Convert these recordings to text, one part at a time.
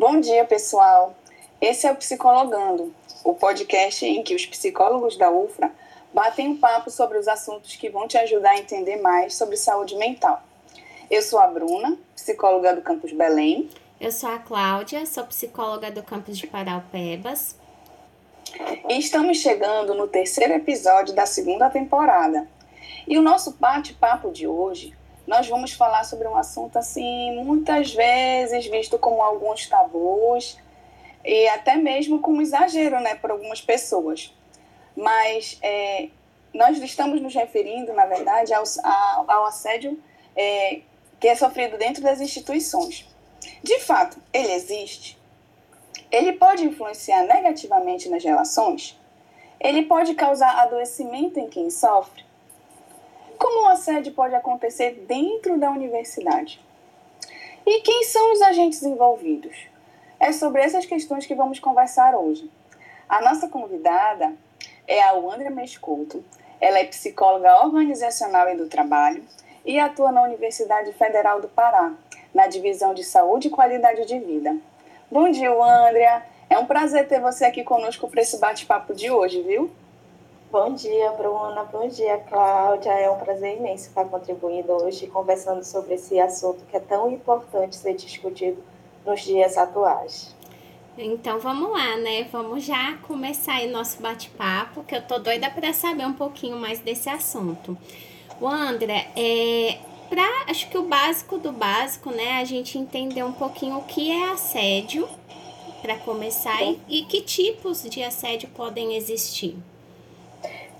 Bom dia, pessoal. Esse é o Psicologando, o podcast em que os psicólogos da UFRA batem um papo sobre os assuntos que vão te ajudar a entender mais sobre saúde mental. Eu sou a Bruna, psicóloga do Campus Belém. Eu sou a Cláudia, sou psicóloga do Campus de Paraupebas. E estamos chegando no terceiro episódio da segunda temporada. E o nosso bate-papo de hoje, nós vamos falar sobre um assunto assim, muitas vezes visto como alguns tabus e até mesmo como exagero, né, por algumas pessoas. Mas é, nós estamos nos referindo, na verdade, ao, ao assédio é, que é sofrido dentro das instituições. De fato, ele existe? Ele pode influenciar negativamente nas relações? Ele pode causar adoecimento em quem sofre? Como o assédio pode acontecer dentro da universidade? E quem são os agentes envolvidos? É sobre essas questões que vamos conversar hoje. A nossa convidada é a Wandra Mescouto. Ela é psicóloga organizacional e do trabalho e atua na Universidade Federal do Pará, na divisão de saúde e qualidade de vida. Bom dia, Andrea. É um prazer ter você aqui conosco para esse bate-papo de hoje, viu? Bom dia, Bruna. Bom dia, Cláudia. É um prazer imenso estar contribuindo hoje, conversando sobre esse assunto que é tão importante ser discutido nos dias atuais. Então vamos lá, né? Vamos já começar aí nosso bate-papo, que eu tô doida para saber um pouquinho mais desse assunto. O André, é, pra, acho que o básico do básico, né? A gente entender um pouquinho o que é assédio, para começar, e, e que tipos de assédio podem existir.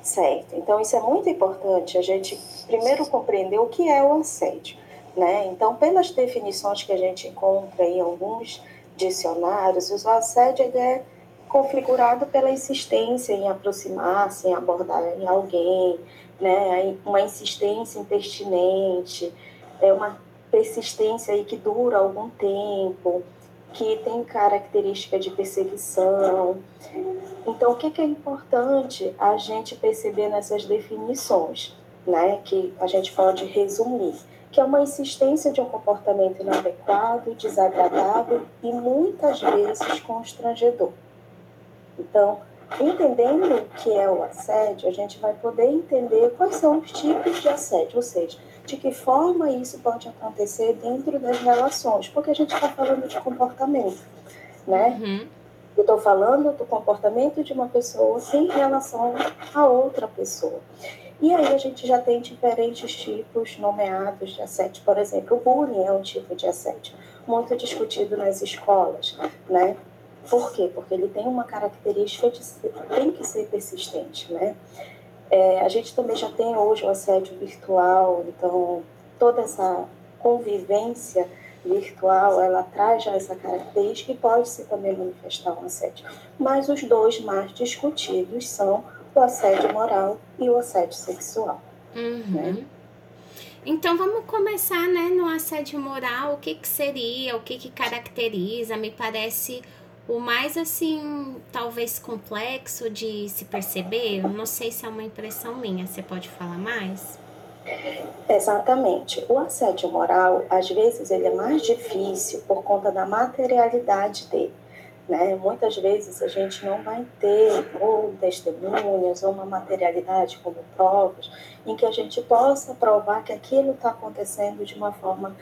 Certo. Então, isso é muito importante a gente primeiro compreender o que é o assédio. Né? Então, pelas definições que a gente encontra em alguns dicionários, o assédio é configurado pela insistência em aproximar-se, em abordar em alguém, né? uma insistência impertinente, é uma persistência aí que dura algum tempo, que tem característica de perseguição. Então, o que é importante a gente perceber nessas definições, né? que a gente pode resumir? Que é uma insistência de um comportamento inadequado, desagradável e muitas vezes constrangedor. Então, entendendo o que é o assédio, a gente vai poder entender quais são os tipos de assédio, ou seja, de que forma isso pode acontecer dentro das relações, porque a gente está falando de comportamento, né? Uhum. Eu estou falando do comportamento de uma pessoa em relação a outra pessoa. E aí a gente já tem diferentes tipos nomeados de assédio. Por exemplo, o bullying é um tipo de assédio muito discutido nas escolas, né? Por quê? Porque ele tem uma característica de ser, tem que ser persistente, né? É, a gente também já tem hoje o assédio virtual, então toda essa convivência virtual, ela traz já essa característica e pode se também manifestar um assédio. Mas os dois mais discutidos são o assédio moral e o assédio sexual. Uhum. Né? Então vamos começar né, no assédio moral, o que, que seria, o que, que caracteriza, me parece o mais assim, talvez complexo de se perceber, não sei se é uma impressão minha, você pode falar mais? Exatamente. O assédio moral, às vezes, ele é mais difícil por conta da materialidade dele. Né? Muitas vezes a gente não vai ter ou testemunhas ou uma materialidade como provas em que a gente possa provar que aquilo está acontecendo de uma forma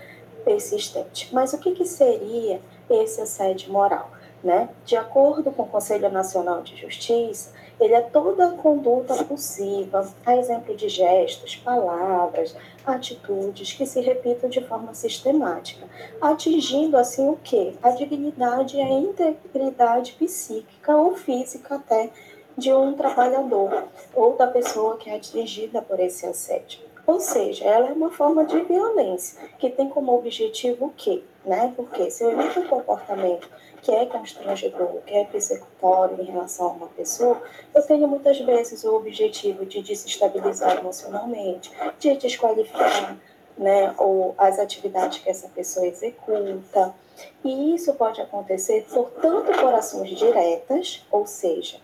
persistente. Mas o que, que seria esse assédio moral? Né? De acordo com o Conselho Nacional de Justiça, ele é toda a conduta possível, a exemplo de gestos, palavras, atitudes que se repitam de forma sistemática, atingindo assim o quê? A dignidade e a integridade psíquica ou física até de um trabalhador ou da pessoa que é atingida por esse assédio. Ou seja, ela é uma forma de violência que tem como objetivo o quê? Né? Porque se eu evito um comportamento que é constrangedor, que é persecutório em relação a uma pessoa, eu tenho muitas vezes o objetivo de desestabilizar emocionalmente, de desqualificar né, ou as atividades que essa pessoa executa. E isso pode acontecer por tanto por ações diretas, ou seja,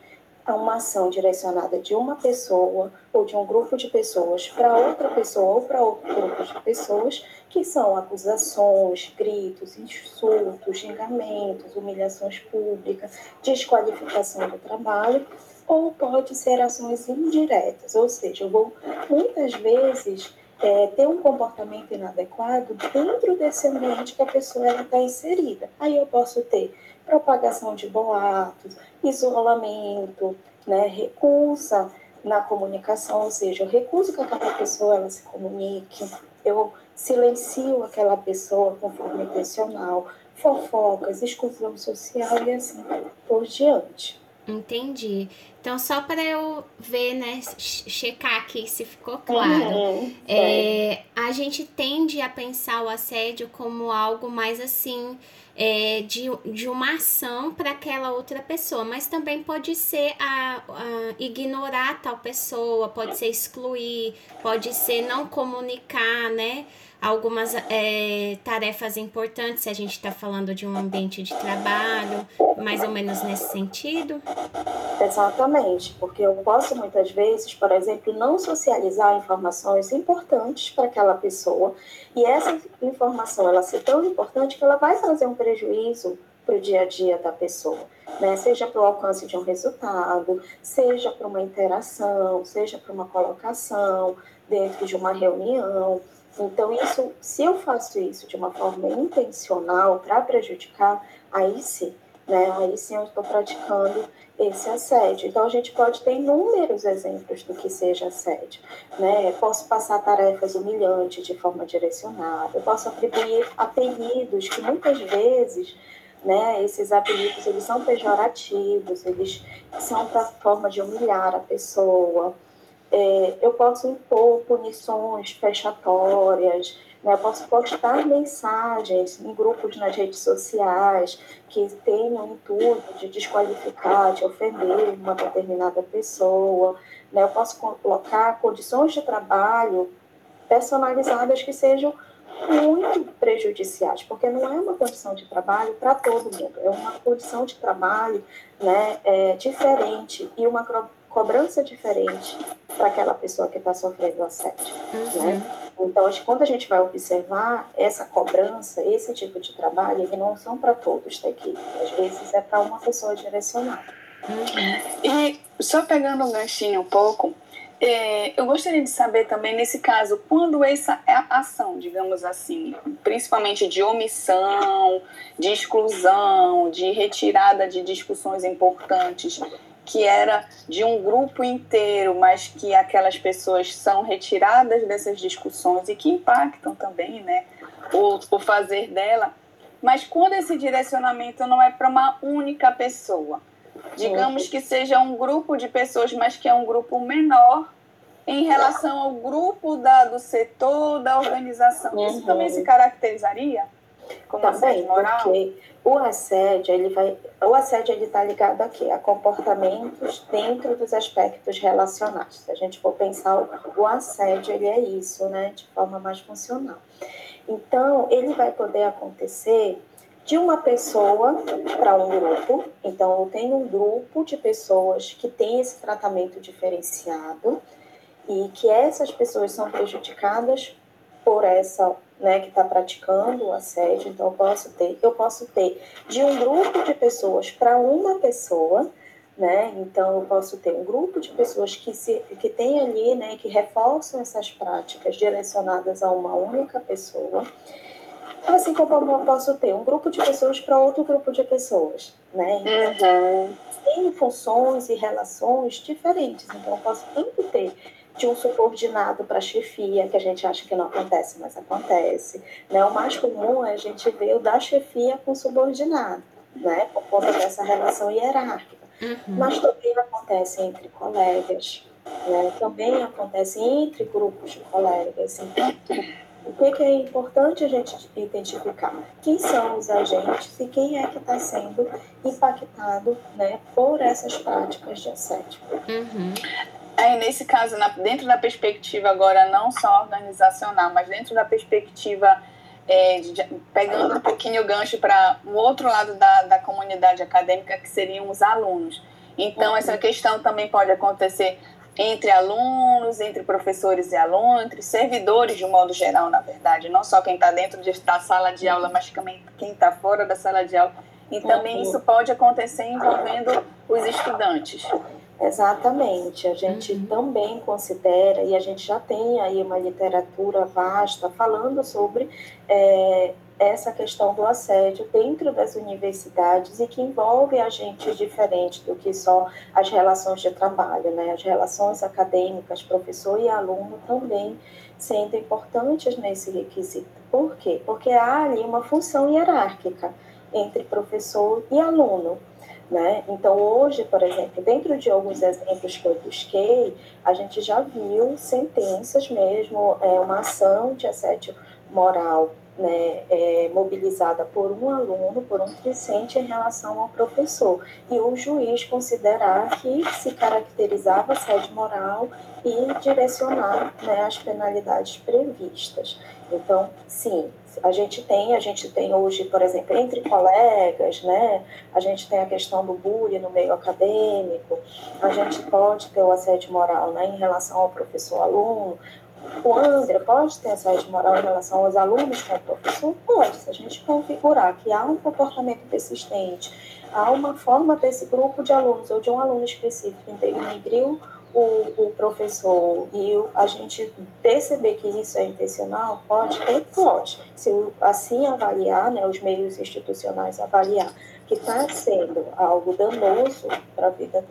uma ação direcionada de uma pessoa ou de um grupo de pessoas para outra pessoa ou para outro grupo de pessoas, que são acusações, gritos, insultos, xingamentos, humilhações públicas, desqualificação do trabalho, ou pode ser ações indiretas, ou seja, eu vou muitas vezes é, ter um comportamento inadequado dentro desse ambiente que a pessoa está inserida. Aí eu posso ter propagação de boatos, isolamento, né, recusa na comunicação, ou seja, eu recuso que aquela pessoa ela se comunique, eu silencio aquela pessoa com forma intencional, fofocas, exclusão social e assim por diante. Entendi. Então, só para eu ver, né, checar aqui se ficou claro. Uhum, é, a gente tende a pensar o assédio como algo mais assim, é, de, de uma ação para aquela outra pessoa, mas também pode ser a, a, ignorar tal pessoa, pode ser excluir, pode ser não comunicar, né? Algumas é, tarefas importantes, se a gente está falando de um ambiente de trabalho, mais ou menos nesse sentido? Exatamente, porque eu posso muitas vezes, por exemplo, não socializar informações importantes para aquela pessoa, e essa informação ela ser tão importante que ela vai trazer um prejuízo para o dia a dia da pessoa, né? Seja para o alcance de um resultado, seja para uma interação, seja para uma colocação dentro de uma reunião. Então, isso, se eu faço isso de uma forma intencional para prejudicar, aí sim, né? Aí sim eu estou praticando esse assédio. Então, a gente pode ter inúmeros exemplos do que seja assédio, né? Posso passar tarefas humilhantes de forma direcionada, posso atribuir apelidos que muitas vezes né? Esses apelidos eles são pejorativos, eles são para forma de humilhar a pessoa é, eu posso impor punições fechatórias, né? eu posso postar mensagens em grupos nas redes sociais que tenham o intuito de desqualificar, de ofender uma determinada pessoa. Né? Eu posso colocar condições de trabalho personalizadas que sejam muito prejudiciais, porque não é uma condição de trabalho para todo mundo, é uma condição de trabalho né, é, diferente e uma cobrança diferente para aquela pessoa que está sofrendo assédio. Uhum. Né? Então, quando a gente vai observar essa cobrança, esse tipo de trabalho, eles não são para todos da equipe. Às vezes é para uma pessoa direcionada. Uhum. E só pegando um ganchinho um pouco, é, eu gostaria de saber também, nesse caso, quando essa é ação, digamos assim, principalmente de omissão, de exclusão, de retirada de discussões importantes, que era de um grupo inteiro, mas que aquelas pessoas são retiradas dessas discussões e que impactam também, né, o, o fazer dela. Mas quando esse direcionamento não é para uma única pessoa, digamos que seja um grupo de pessoas, mas que é um grupo menor em relação ao grupo da, do setor, da organização, isso uhum. também se caracterizaria como também, assédio moral? Porque o assédio, ele vai, o assédio ele está ligado a quê? A comportamentos dentro dos aspectos relacionais. Se a gente for pensar, o assédio ele é isso, né, de forma mais funcional. Então, ele vai poder acontecer de uma pessoa para um grupo. Então, eu tenho um grupo de pessoas que tem esse tratamento diferenciado e que essas pessoas são prejudicadas por essa né, que está praticando o assédio, então eu posso ter, eu posso ter de um grupo de pessoas para uma pessoa, né? Então eu posso ter um grupo de pessoas que se que tem ali, né, que reforçam essas práticas direcionadas a uma única pessoa. Assim como eu posso ter um grupo de pessoas para outro grupo de pessoas, né? Então, uhum. tem funções e relações diferentes. Então eu posso tanto ter de um subordinado para chefia, que a gente acha que não acontece, mas acontece. Né? O mais comum é a gente ver o da chefia com subordinado, né? por conta dessa relação hierárquica. Uhum. Mas também acontece entre colegas, né? também acontece entre grupos de colegas. Então, o que, que, é importante a gente identificar? Quem são os agentes e quem é que está sendo impactado né, por essas práticas de assédio. Uhum. Aí, nesse caso, na, dentro da perspectiva agora não só organizacional, mas dentro da perspectiva, é, de, pegando um pouquinho o gancho para o um outro lado da, da comunidade acadêmica, que seriam os alunos. Então, uhum. essa questão também pode acontecer entre alunos, entre professores e alunos, entre servidores de um modo geral, na verdade, não só quem está dentro da sala de aula, mas também quem está fora da sala de aula. E também isso pode acontecer envolvendo os estudantes. Exatamente, a gente uhum. também considera, e a gente já tem aí uma literatura vasta falando sobre é, essa questão do assédio dentro das universidades e que envolve agentes diferentes do que só as relações de trabalho, né? As relações acadêmicas, professor e aluno também sendo importantes nesse requisito. Por quê? Porque há ali uma função hierárquica entre professor e aluno. Né? Então, hoje, por exemplo, dentro de alguns exemplos que eu busquei, a gente já viu sentenças mesmo, é, uma ação de assédio moral né, é, mobilizada por um aluno, por um discente em relação ao professor. E o juiz considerar que se caracterizava sede moral e direcionar né, as penalidades previstas. Então, sim, a gente tem, a gente tem hoje, por exemplo, entre colegas, né, a gente tem a questão do bullying no meio acadêmico, a gente pode ter o assédio moral né, em relação ao professor-aluno, o André pode ter assédio moral em relação aos alunos com o professor? Pode, se a gente configurar que há um comportamento persistente, há uma forma desse grupo de alunos ou de um aluno específico integriu o, o professor e a gente perceber que isso é intencional, pode ter? Pode. Se assim avaliar, né, os meios institucionais avaliar que está sendo algo danoso para a vida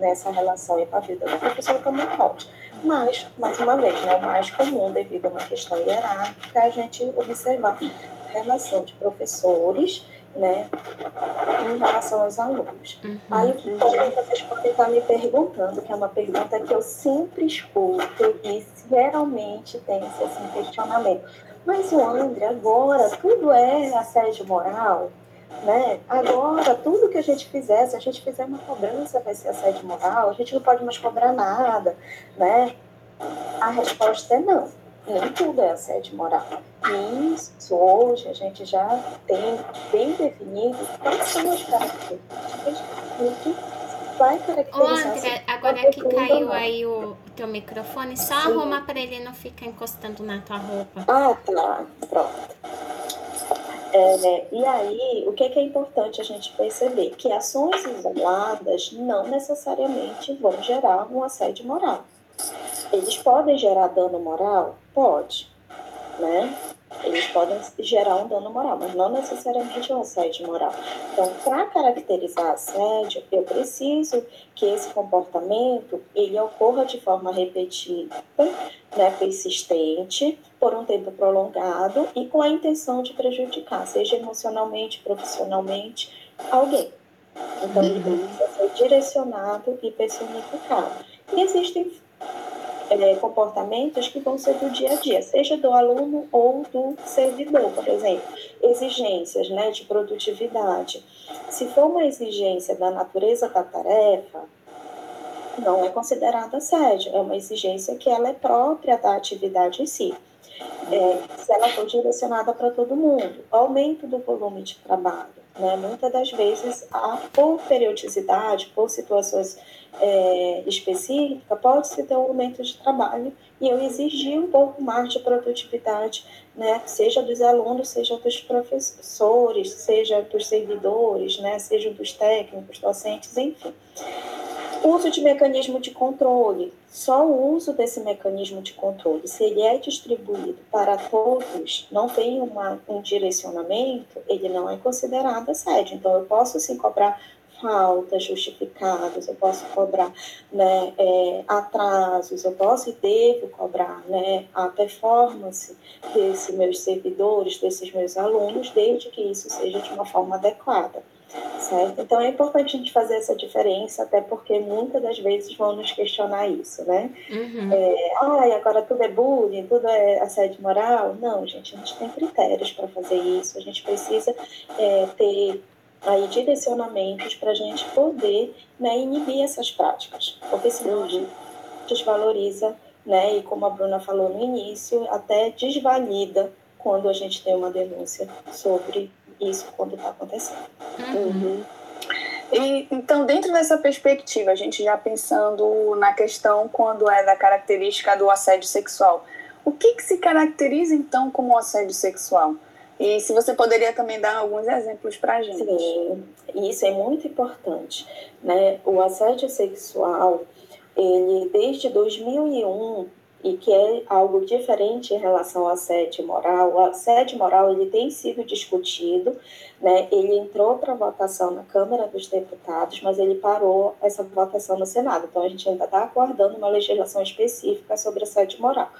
nessa relação e para a vida do professor também pode. Mas, mais uma vez, né, o mais comum, devido a uma questão hierárquica, é a gente observar relação de professores né, em relação aos alunos. Uhum. Aí, também vocês podem estar me perguntando, que é uma pergunta que eu sempre escuto e geralmente tem esse assim, questionamento. Mas o André, agora, tudo é assédio moral? Né? Agora, tudo que a gente fizer, se a gente fizer uma cobrança, vai ser assédio moral, a gente não pode mais cobrar nada, né? A resposta é não. Nem tudo é assédio moral. E isso hoje a gente já tem bem definido quais são as características que vai caracterizar. Ô, André, agora que caiu aí o teu microfone, só Sim. arruma para ele não ficar encostando na tua roupa. Ah, tá. Pronto. É, e aí, o que, que é importante a gente perceber? Que ações isoladas não necessariamente vão gerar um assédio moral. Eles podem gerar dano moral? Pode, né? Eles podem gerar um dano moral, mas não necessariamente um assédio moral. Então, para caracterizar assédio, eu preciso que esse comportamento ele ocorra de forma repetida, né, persistente, por um tempo prolongado e com a intenção de prejudicar, seja emocionalmente, profissionalmente, alguém. Então, ele uhum. precisa ser direcionado e personificado. E existem é, comportamentos que vão ser do dia a dia, seja do aluno ou do servidor, por exemplo. Exigências né, de produtividade. Se for uma exigência da natureza da tarefa, não é considerada assédio, é uma exigência que ela é própria da atividade em si. É, se ela for direcionada para todo mundo, aumento do volume de trabalho. Né? Muitas das vezes, a, por periodicidade, por situações é, específica, pode-se ter um aumento de trabalho e eu exigir um pouco mais de produtividade, né, seja dos alunos, seja dos professores, seja dos servidores, né, seja dos técnicos, docentes, enfim. Uso de mecanismo de controle. Só o uso desse mecanismo de controle, se ele é distribuído para todos, não tem uma, um direcionamento, ele não é considerado assédio. Então, eu posso sim cobrar faltas justificadas, eu posso cobrar né, é, atrasos, eu posso e devo cobrar né, a performance desses meus servidores, desses meus alunos, desde que isso seja de uma forma adequada. Certo? Então é importante a gente fazer essa diferença, até porque muitas das vezes vão nos questionar isso, né? Uhum. É, ah, agora tudo é bullying, tudo é assédio moral. Não, gente, a gente tem critérios para fazer isso, a gente precisa é, ter aí direcionamentos para a gente poder né, inibir essas práticas, porque senão a gente desvaloriza, né, e como a Bruna falou no início, até desvalida quando a gente tem uma denúncia sobre isso quando está acontecendo. Uhum. E, então, dentro dessa perspectiva, a gente já pensando na questão quando é da característica do assédio sexual, o que, que se caracteriza então como assédio sexual? E se você poderia também dar alguns exemplos para a gente. Sim, isso é muito importante. Né? O assédio sexual, ele desde 2001, e que é algo diferente em relação ao assédio moral. O assédio moral ele tem sido discutido, né? ele entrou para votação na Câmara dos Deputados, mas ele parou essa votação no Senado. Então, a gente ainda está aguardando uma legislação específica sobre assédio moral.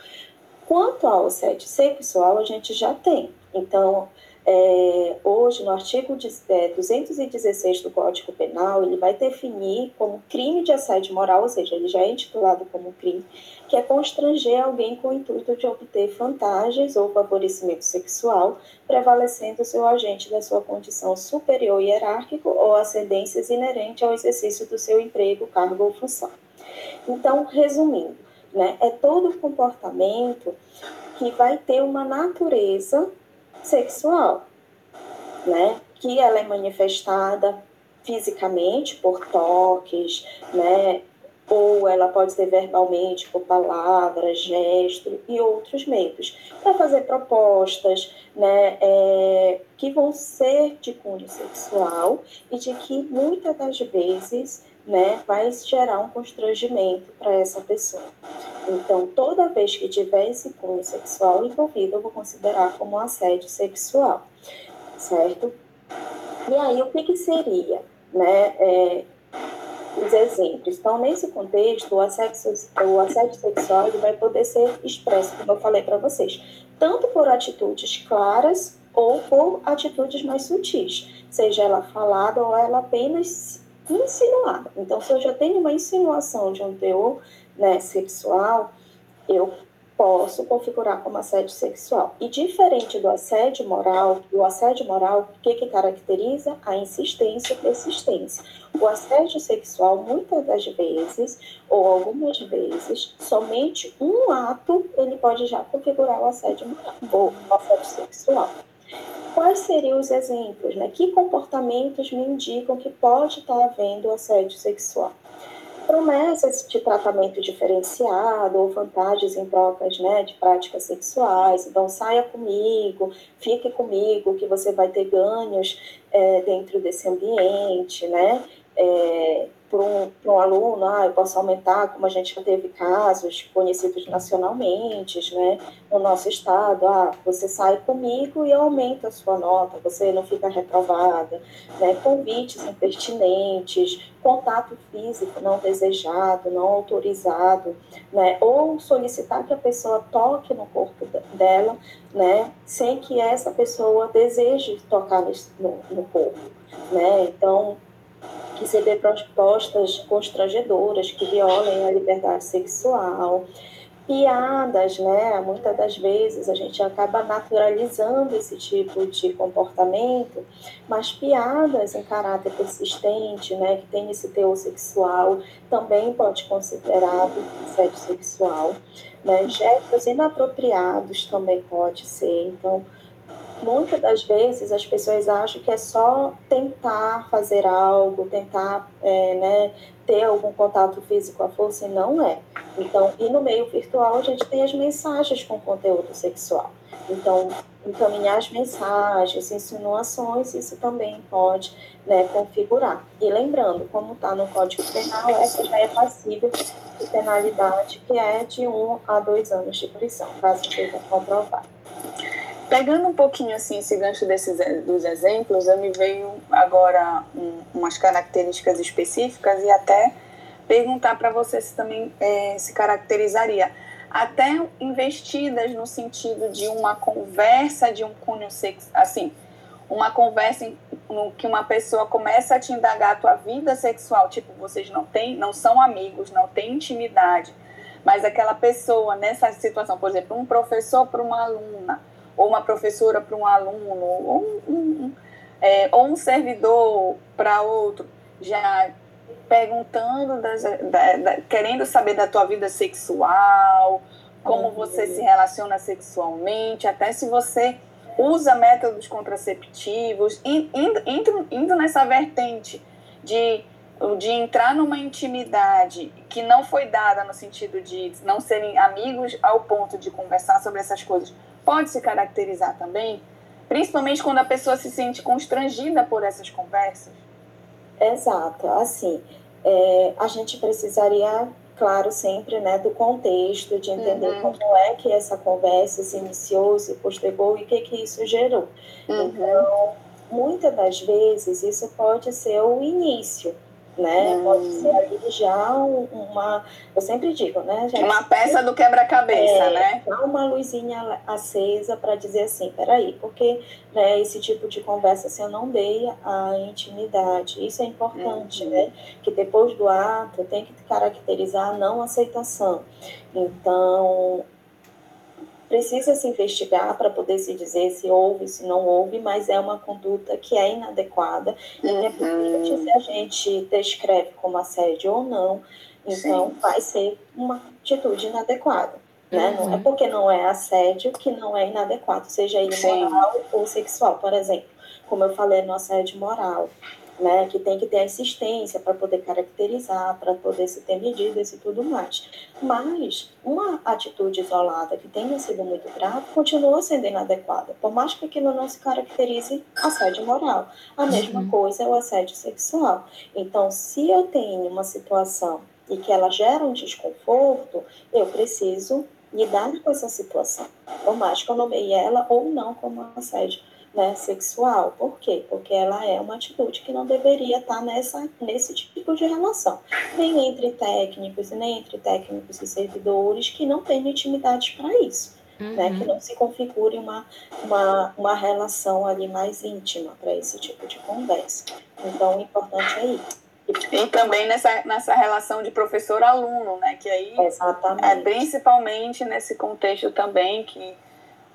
Quanto ao assédio sexual, a gente já tem. Então, é, hoje, no artigo de, é, 216 do Código Penal, ele vai definir como crime de assédio moral, ou seja, ele já é intitulado como crime, que é constranger alguém com o intuito de obter vantagens ou favorecimento sexual, prevalecendo seu agente da sua condição superior hierárquico ou ascendências inerente ao exercício do seu emprego, cargo ou função. Então, resumindo, né, é todo comportamento que vai ter uma natureza sexual, né? Que ela é manifestada fisicamente por toques, né? Ou ela pode ser verbalmente por palavras, gestos e outros meios, para fazer propostas, né? É, que vão ser de cunho sexual e de que muitas das vezes né, vai gerar um constrangimento para essa pessoa. Então, toda vez que tiver esse cunho sexual envolvido, eu vou considerar como um assédio sexual, certo? E aí, o que, que seria, né, é, os exemplos? Então, nesse contexto, o assédio, o assédio sexual vai poder ser expresso, como eu falei para vocês, tanto por atitudes claras ou por atitudes mais sutis, seja ela falada ou ela apenas insinuada. Então, se eu já tenho uma insinuação de um teor né, sexual, eu posso configurar como assédio sexual. E diferente do assédio moral, o assédio moral, o que, que caracteriza? A insistência e persistência. O assédio sexual, muitas das vezes, ou algumas vezes, somente um ato, ele pode já configurar o assédio moral, ou o assédio sexual. Quais seriam os exemplos? Né? Que comportamentos me indicam que pode estar havendo assédio sexual? Promessas de tratamento diferenciado ou vantagens em trocas né, de práticas sexuais. Então, saia comigo, fique comigo, que você vai ter ganhos é, dentro desse ambiente, né? É, para um, um, aluno, ah, eu posso aumentar, como a gente já teve casos conhecidos nacionalmente, né, no nosso estado, ah, você sai comigo e aumenta a sua nota, você não fica reprovada, né, convites impertinentes, contato físico não desejado, não autorizado, né, ou solicitar que a pessoa toque no corpo dela, né, sem que essa pessoa deseje tocar no, no corpo, né, então receber propostas constrangedoras que violem a liberdade sexual, piadas, né? Muitas das vezes a gente acaba naturalizando esse tipo de comportamento, mas piadas em caráter persistente, né? Que tem esse teor sexual, também pode considerar assédio sexual, né? Gestos inapropriados também pode ser, então muitas das vezes as pessoas acham que é só tentar fazer algo, tentar é, né, ter algum contato físico à força, e não é. Então, e no meio virtual a gente tem as mensagens com conteúdo sexual. Então, encaminhar as mensagens, insinuações, isso também pode né, configurar. E lembrando, como está no Código Penal, essa já é passível de penalidade, que é de um a dois anos de prisão, caso seja comprovado. Pegando um pouquinho assim esse gancho desses dos exemplos, eu me veio agora um, umas características específicas e até perguntar para você se também é, se caracterizaria. Até investidas no sentido de uma conversa de um cunho sexo, assim, uma conversa em, no que uma pessoa começa a te indagar a tua vida sexual, tipo, vocês não têm, não são amigos, não têm intimidade, mas aquela pessoa nessa situação, por exemplo, um professor para uma aluna, ou uma professora para um aluno, ou um, um, é, ou um servidor para outro, já perguntando, das, da, da, querendo saber da tua vida sexual, como uhum. você se relaciona sexualmente, até se você usa métodos contraceptivos, indo, indo, indo nessa vertente de, de entrar numa intimidade que não foi dada no sentido de não serem amigos ao ponto de conversar sobre essas coisas, pode se caracterizar também, principalmente quando a pessoa se sente constrangida por essas conversas? Exato, assim, é, a gente precisaria claro, sempre, né, do contexto, de entender uhum. como é que essa conversa se iniciou, se postergou e o que que isso gerou. Uhum. Então, muitas das vezes, isso pode ser o início, né? Hum. Pode ser ali já uma, eu sempre digo, né? Gente, uma peça do quebra-cabeça, é, né? Uma luzinha acesa para dizer assim, peraí, porque né, esse tipo de conversa assim, eu não dei a intimidade. Isso é importante, uhum. né? Que depois do ato tem que caracterizar a não aceitação. Então, precisa se investigar para poder se dizer se houve, se não houve, mas é uma conduta que é inadequada, uhum. independente se a gente descreve como assédio ou não, então Sim. vai ser uma atitude inadequada. Né? Uhum. Não é uhum. porque não é assédio que não é inadequado, seja ele Sim. moral ou sexual, por exemplo. Como eu falei no assédio moral, né, que tem que ter assistência para poder caracterizar, para poder se ter medidas e tudo mais. Mas uma atitude isolada que tenha sido muito grave continua sendo inadequada, por mais que aquilo não se caracterize assédio moral. A mesma uhum. coisa é o assédio sexual. Então, se eu tenho uma situação e que ela gera um desconforto, eu preciso lidar com essa situação, por mais que eu nomeie ela ou não como assédio né, sexual. Por quê? Porque ela é uma atitude que não deveria estar nessa, nesse tipo de relação. Nem entre técnicos nem entre técnicos e servidores que não têm intimidade para isso. Uhum. Né, que não se configure uma, uma, uma relação ali mais íntima para esse tipo de conversa. Então, o importante é isso. E também nessa, nessa relação de professor-aluno, né? Que aí Exatamente. é principalmente nesse contexto também que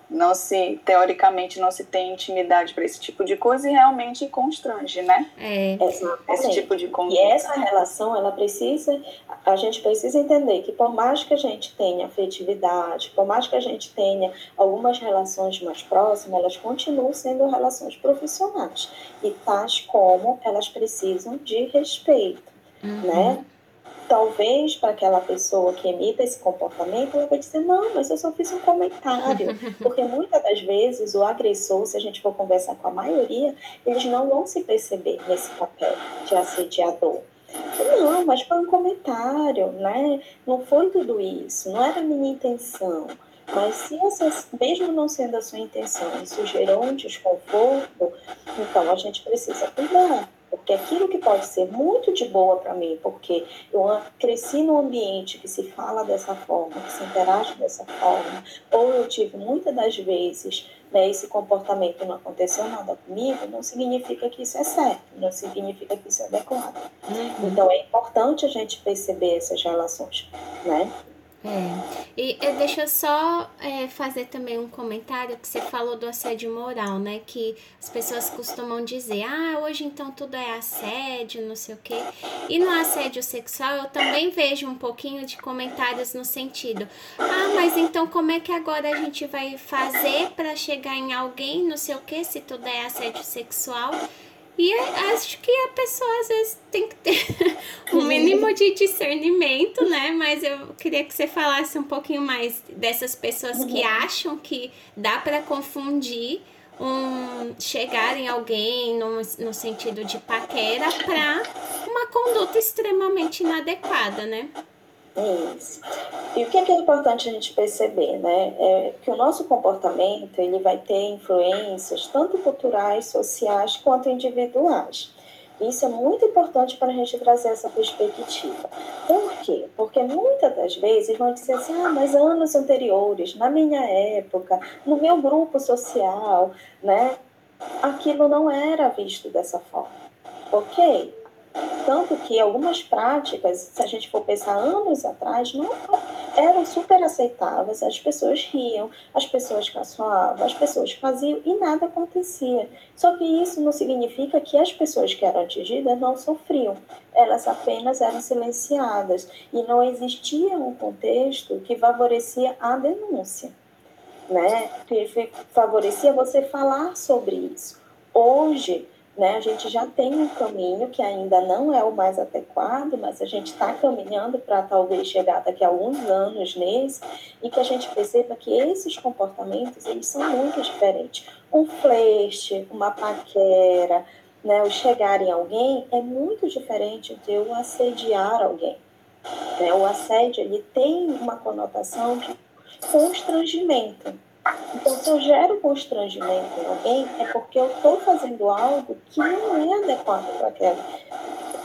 não se, teoricamente, não se tem intimidade para esse tipo de coisa e realmente constrange, né? É. Esse tipo de conduta. E essa relação, ela precisa, a gente precisa entender que por mais que a gente tenha afetividade, por mais que a gente tenha algumas relações mais próximas, elas continuam sendo relações profissionais. E tais como elas precisam de respeito, uhum. né? Talvez para aquela pessoa que emita esse comportamento, ela vai dizer, não, mas eu só fiz um comentário. Porque muitas das vezes o agressor, se a gente for conversar com a maioria, eles não vão se perceber nesse papel de assediador. Não, mas foi um comentário, né? Não foi tudo isso, não era a minha intenção. Mas se essa, mesmo não sendo a sua intenção, isso gerou um desconforto, então a gente precisa cuidar. Porque aquilo que pode ser muito de boa para mim, porque eu cresci num ambiente que se fala dessa forma, que se interage dessa forma, ou eu tive muitas das vezes né, esse comportamento não aconteceu nada comigo, não significa que isso é certo, não significa que isso é adequado. Uhum. Então é importante a gente perceber essas relações, né? É. E deixa eu só é, fazer também um comentário que você falou do assédio moral, né? Que as pessoas costumam dizer, ah, hoje então tudo é assédio, não sei o quê. E no assédio sexual eu também vejo um pouquinho de comentários no sentido, ah, mas então como é que agora a gente vai fazer para chegar em alguém, não sei o quê, se tudo é assédio sexual? E acho que a pessoa às vezes tem que ter um mínimo de discernimento, né? Mas eu queria que você falasse um pouquinho mais dessas pessoas que uhum. acham que dá para confundir um chegar em alguém no, no sentido de paquera para uma conduta extremamente inadequada, né? Isso. E o que é, que é importante a gente perceber, né? É que o nosso comportamento ele vai ter influências tanto culturais, sociais quanto individuais. Isso é muito importante para a gente trazer essa perspectiva. Por quê? Porque muitas das vezes vão dizer assim, ah, mas anos anteriores, na minha época, no meu grupo social, né, aquilo não era visto dessa forma. Ok? Tanto que algumas práticas, se a gente for pensar anos atrás, não eram super aceitáveis, as pessoas riam, as pessoas caçoavam, as pessoas faziam e nada acontecia. Só que isso não significa que as pessoas que eram atingidas não sofriam, elas apenas eram silenciadas e não existia um contexto que favorecia a denúncia, né? que favorecia você falar sobre isso. Hoje, né? A gente já tem um caminho que ainda não é o mais adequado, mas a gente está caminhando para talvez chegar daqui a alguns anos nesse e que a gente perceba que esses comportamentos eles são muito diferentes. Um flerte, uma paquera, né? O chegar em alguém é muito diferente de eu assediar alguém. Né? O assédio ele tem uma conotação de constrangimento. Então, se eu gero constrangimento em alguém, é porque eu estou fazendo algo que não é adequado para aquela,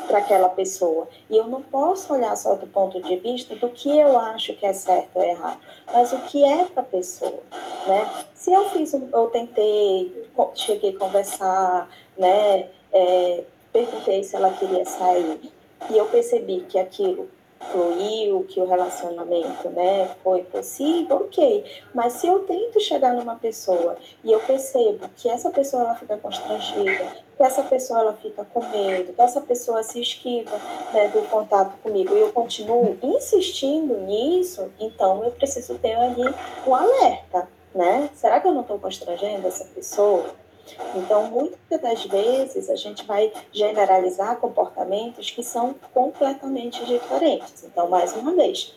para aquela pessoa. E eu não posso olhar só do ponto de vista do que eu acho que é certo ou errado, mas o que é para a pessoa. Né? Se eu fiz, eu tentei, cheguei a conversar, né? É, perguntei se ela queria sair, e eu percebi que aquilo fluiu, que o relacionamento né, foi possível, ok. Mas se eu tento chegar numa pessoa e eu percebo que essa pessoa ela fica constrangida, que essa pessoa ela fica com medo, que essa pessoa se esquiva né, do contato comigo e eu continuo insistindo nisso, então eu preciso ter ali um alerta, né? Será que eu não estou constrangendo essa pessoa? Então, muitas das vezes, a gente vai generalizar comportamentos que são completamente diferentes. Então, mais uma vez,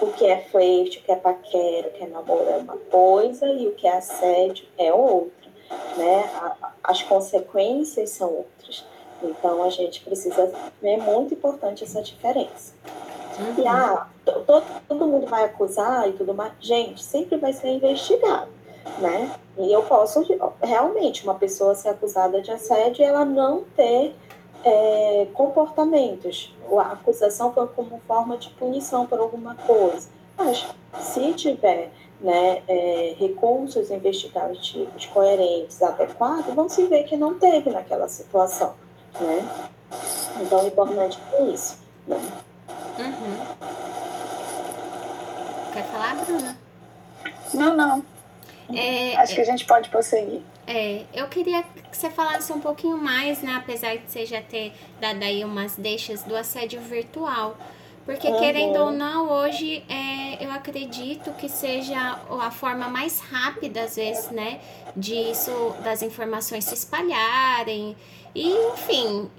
o que é flerte, o que é paquera, o que é namoro é uma coisa e o que é assédio é outra. Né? As consequências são outras. Então, a gente precisa. É muito importante essa diferença. Uhum. E ah, todo, todo mundo vai acusar e tudo mais. Gente, sempre vai ser investigado né? E eu posso realmente uma pessoa ser acusada de assédio e ela não ter é, comportamentos. A acusação foi como forma de punição por alguma coisa. Mas se tiver né, é, recursos investigativos coerentes, adequados, vão se ver que não teve naquela situação. Né? Então, o importante é isso. Né? Uhum. Quer falar, Bruna? Não, não. É, Acho que a gente pode prosseguir. É, eu queria que você falasse um pouquinho mais, né? Apesar de você já ter dado aí umas deixas do assédio virtual. Porque, uhum. querendo ou não, hoje é, eu acredito que seja a forma mais rápida, às vezes, né? Disso, das informações se espalharem. E, enfim,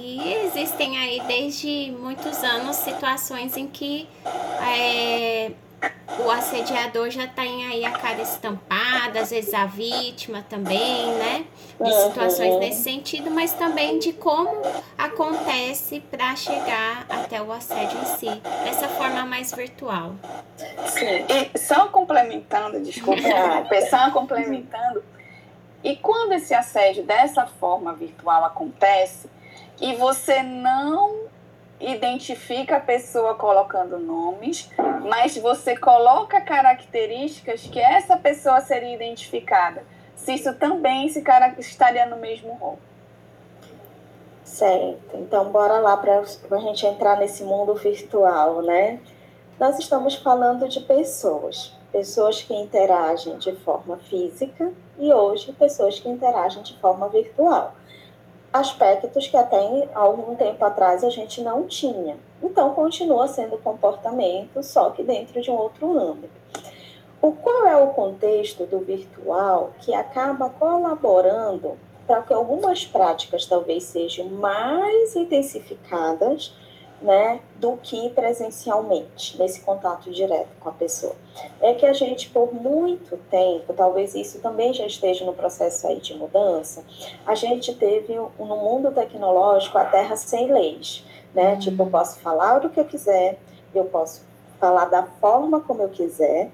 e existem aí desde muitos anos situações em que é, o assediador já tem aí a cara estampada, às vezes a vítima também, né? De situações nesse sentido, mas também de como acontece para chegar até o assédio em si, dessa forma mais virtual. Sim, e só complementando, desculpa, só complementando, e quando esse assédio dessa forma virtual acontece e você não identifica a pessoa colocando nomes, mas você coloca características que essa pessoa seria identificada. Se isso também se estaria no mesmo rol. Certo. Então, bora lá para a gente entrar nesse mundo virtual, né? Nós estamos falando de pessoas. Pessoas que interagem de forma física e hoje pessoas que interagem de forma virtual aspectos que até algum tempo atrás a gente não tinha. Então, continua sendo comportamento, só que dentro de um outro âmbito. O qual é o contexto do virtual que acaba colaborando para que algumas práticas talvez sejam mais intensificadas né, do que presencialmente, nesse contato direto com a pessoa. É que a gente, por muito tempo, talvez isso também já esteja no processo aí de mudança, a gente teve no mundo tecnológico a terra sem leis, né? Uhum. Tipo, eu posso falar o que eu quiser, eu posso falar da forma como eu quiser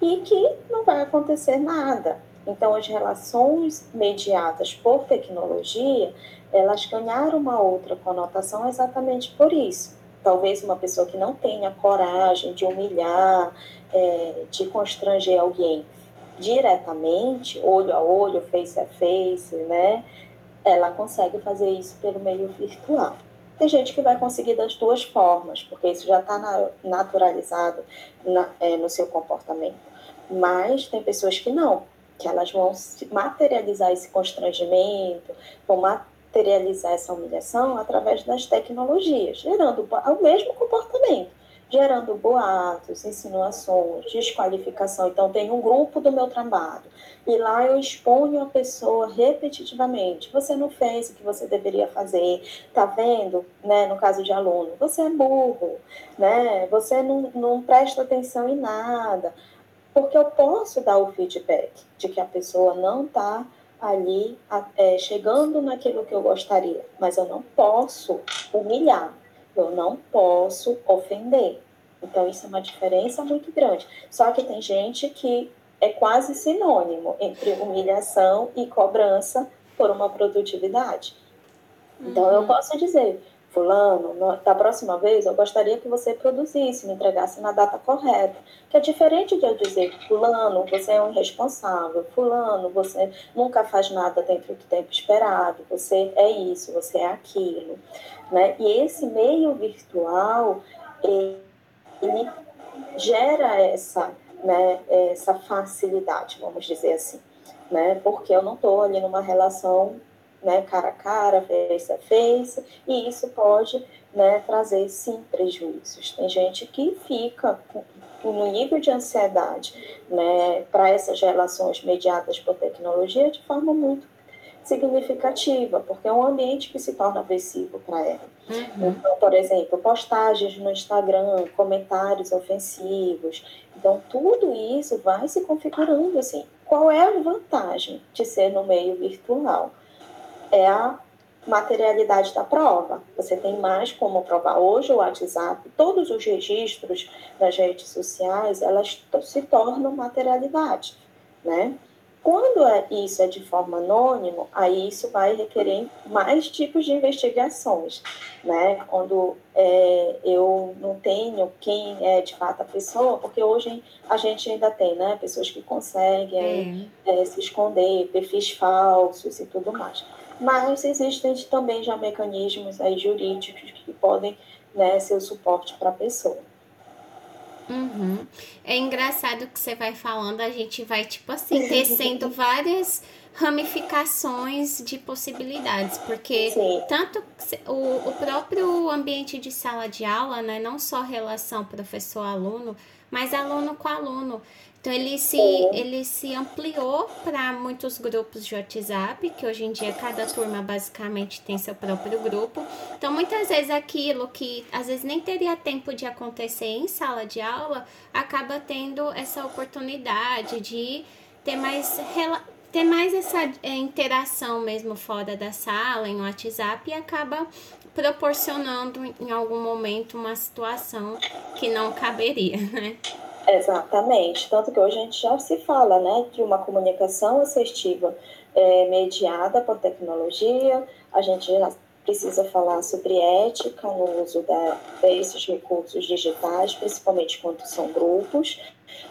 e que não vai acontecer nada. Então, as relações mediadas por tecnologia, elas ganharam uma outra conotação exatamente por isso. Talvez uma pessoa que não tenha coragem de humilhar, é, de constranger alguém diretamente, olho a olho, face a face, né? Ela consegue fazer isso pelo meio virtual. Tem gente que vai conseguir das duas formas, porque isso já está naturalizado na, é, no seu comportamento. Mas tem pessoas que não, que elas vão materializar esse constrangimento, vão materializar essa humilhação através das tecnologias, gerando o mesmo comportamento. gerando boatos, insinuações, desqualificação. Então, tem um grupo do meu trabalho e lá eu exponho a pessoa repetitivamente. Você não fez o que você deveria fazer, tá vendo? Né? No caso de aluno, você é burro, né? Você não, não presta atenção em nada. Porque eu posso dar o feedback de que a pessoa não está ali é, chegando naquilo que eu gostaria, mas eu não posso humilhar, eu não posso ofender. Então, isso é uma diferença muito grande. Só que tem gente que é quase sinônimo entre humilhação e cobrança por uma produtividade. Então, uhum. eu posso dizer, Fulano, da próxima vez eu gostaria que você produzisse, me entregasse na data correta. Que é diferente de eu dizer, Fulano, você é um irresponsável, Fulano, você nunca faz nada dentro do tempo esperado, você é isso, você é aquilo. Né? E esse meio virtual, ele gera essa né, essa facilidade, vamos dizer assim, né, porque eu não estou ali numa relação né, cara a cara, face a face, e isso pode né, trazer sim prejuízos. Tem gente que fica no nível de ansiedade né, para essas relações mediadas por tecnologia de forma muito significativa, porque é um ambiente que se torna agressivo para ela. Uhum. Então, por exemplo, postagens no Instagram, comentários ofensivos. Então, tudo isso vai se configurando assim. Qual é a vantagem de ser no meio virtual? É a materialidade da prova. Você tem mais como provar. Hoje o WhatsApp, todos os registros das redes sociais, elas se tornam materialidade, né? Quando é, isso é de forma anônima, aí isso vai requerer mais tipos de investigações, né? Quando é, eu não tenho quem é de fato a pessoa, porque hoje a gente ainda tem, né? Pessoas que conseguem é, se esconder, perfis falsos e tudo mais. Mas existem também já mecanismos aí jurídicos que podem né, ser o suporte para a pessoa. Uhum. É engraçado que você vai falando, a gente vai, tipo assim, tecendo várias ramificações de possibilidades, porque Sim. tanto o, o próprio ambiente de sala de aula, né, não só relação professor-aluno, mas aluno com aluno. Então ele se, ele se ampliou para muitos grupos de WhatsApp, que hoje em dia cada turma basicamente tem seu próprio grupo. Então muitas vezes aquilo que às vezes nem teria tempo de acontecer em sala de aula, acaba tendo essa oportunidade de ter mais ter mais essa é, interação mesmo fora da sala, em WhatsApp, e acaba proporcionando em algum momento uma situação que não caberia, né? Exatamente. Tanto que hoje a gente já se fala né, de uma comunicação assertiva é, mediada por tecnologia, a gente já precisa falar sobre ética no uso da, desses recursos digitais, principalmente quando são grupos,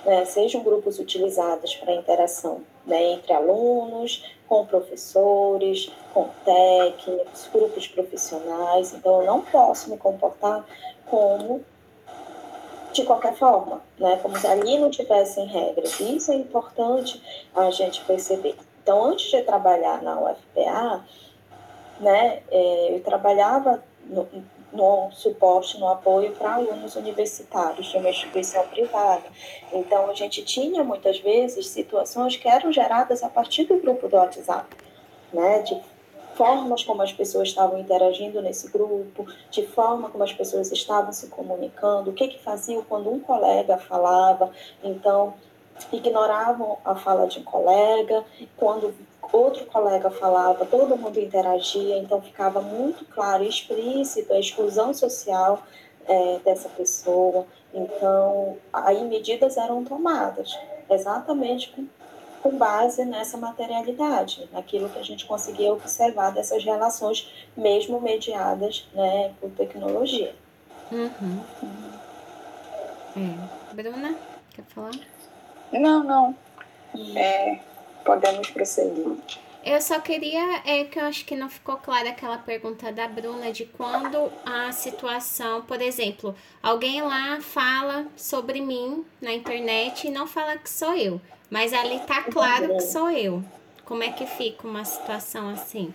né, sejam grupos utilizados para interação né, entre alunos, com professores, com técnicos, grupos profissionais. Então, eu não posso me comportar como de qualquer forma, né? como se ali não tivessem regras. E isso é importante a gente perceber. Então, antes de trabalhar na UFPA, né, é, eu trabalhava no, no suporte, no apoio para alunos universitários de uma instituição privada. Então, a gente tinha muitas vezes situações que eram geradas a partir do grupo do WhatsApp, né, de formas como as pessoas estavam interagindo nesse grupo, de forma como as pessoas estavam se comunicando, o que que faziam quando um colega falava, então ignoravam a fala de um colega, quando outro colega falava, todo mundo interagia, então ficava muito claro e explícito a exclusão social é, dessa pessoa. Então, aí medidas eram tomadas, exatamente com com base nessa materialidade, naquilo que a gente conseguia observar dessas relações, mesmo mediadas né, por tecnologia. Uhum. É. Bruna, quer falar? Não, não. É, podemos prosseguir. Eu só queria, é que eu acho que não ficou clara aquela pergunta da Bruna de quando a situação, por exemplo, alguém lá fala sobre mim na internet e não fala que sou eu. Mas ali tá claro que sou eu. Como é que fica uma situação assim?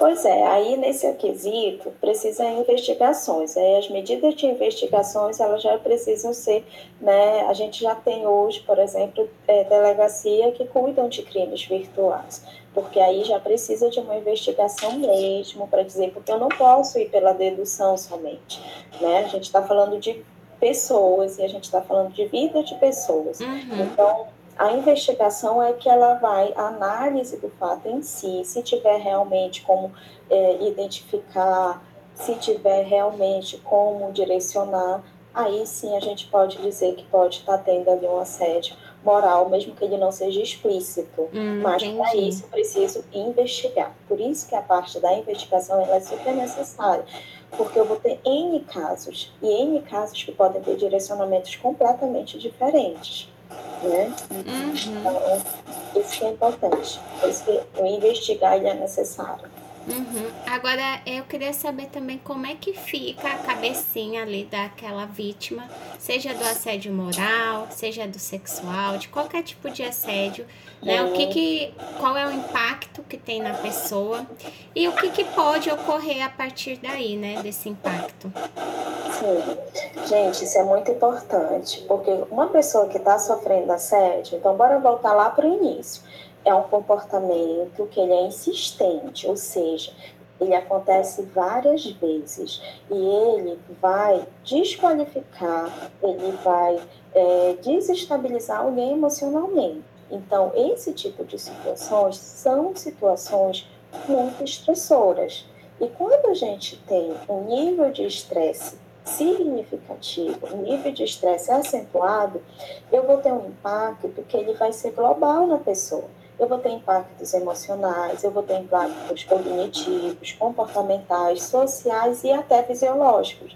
Pois é, aí nesse quesito precisa investigações. Aí as medidas de investigações elas já precisam ser, né? A gente já tem hoje, por exemplo, é, delegacia que cuidam de crimes virtuais, porque aí já precisa de uma investigação mesmo para dizer, porque eu não posso ir pela dedução somente, né? A gente está falando de pessoas e a gente está falando de vida de pessoas. Uhum. Então a investigação é que ela vai, a análise do fato em si, se tiver realmente como é, identificar, se tiver realmente como direcionar, aí sim a gente pode dizer que pode estar tendo ali um assédio moral, mesmo que ele não seja explícito. Hum, Mas para isso preciso investigar. Por isso que a parte da investigação é super necessária. Porque eu vou ter N casos, e N casos que podem ter direcionamentos completamente diferentes né? Uhum. Então, isso que é importante. Por isso que o investigar ele é necessário. Uhum. Agora, eu queria saber também como é que fica a cabecinha ali daquela vítima, seja do assédio moral, seja do sexual, de qualquer tipo de assédio, né? O que que, qual é o impacto que tem na pessoa e o que que pode ocorrer a partir daí, né, desse impacto. Sim, gente, isso é muito importante, porque uma pessoa que está sofrendo assédio, então bora voltar lá para o início é um comportamento que ele é insistente, ou seja, ele acontece várias vezes e ele vai desqualificar, ele vai é, desestabilizar alguém emocionalmente. Então, esse tipo de situações são situações muito estressoras. E quando a gente tem um nível de estresse significativo, um nível de estresse acentuado, eu vou ter um impacto que ele vai ser global na pessoa eu vou ter impactos emocionais, eu vou ter impactos cognitivos, comportamentais, sociais e até fisiológicos,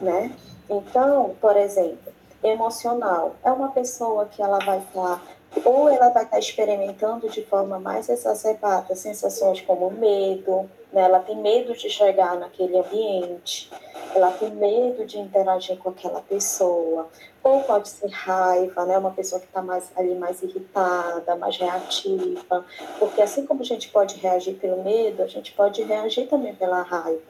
né? Então, por exemplo, emocional é uma pessoa que ela vai estar ou ela vai estar experimentando de forma mais exacerbada sensações como medo, né? ela tem medo de chegar naquele ambiente, ela tem medo de interagir com aquela pessoa, ou pode ser raiva, né? Uma pessoa que está mais ali mais irritada, mais reativa, porque assim como a gente pode reagir pelo medo, a gente pode reagir também pela raiva,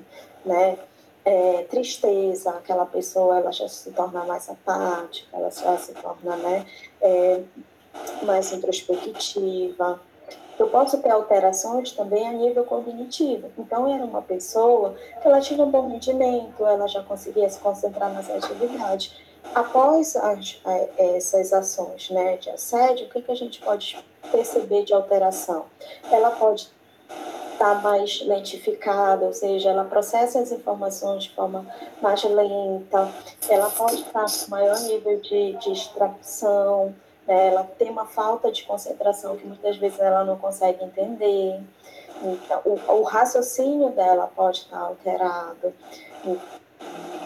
né? É, tristeza, aquela pessoa ela já se torna mais apática, ela já se torna, né? É, mais introspectiva. Eu posso ter alterações também a nível cognitivo. Então, era uma pessoa que ela tinha um bom rendimento, ela já conseguia se concentrar nas atividades Após as, essas ações né, de assédio, o que, que a gente pode perceber de alteração? Ela pode estar tá mais lentificada, ou seja, ela processa as informações de forma mais lenta, ela pode estar com maior nível de distração, ela tem uma falta de concentração que muitas vezes ela não consegue entender. Então, o, o raciocínio dela pode estar alterado.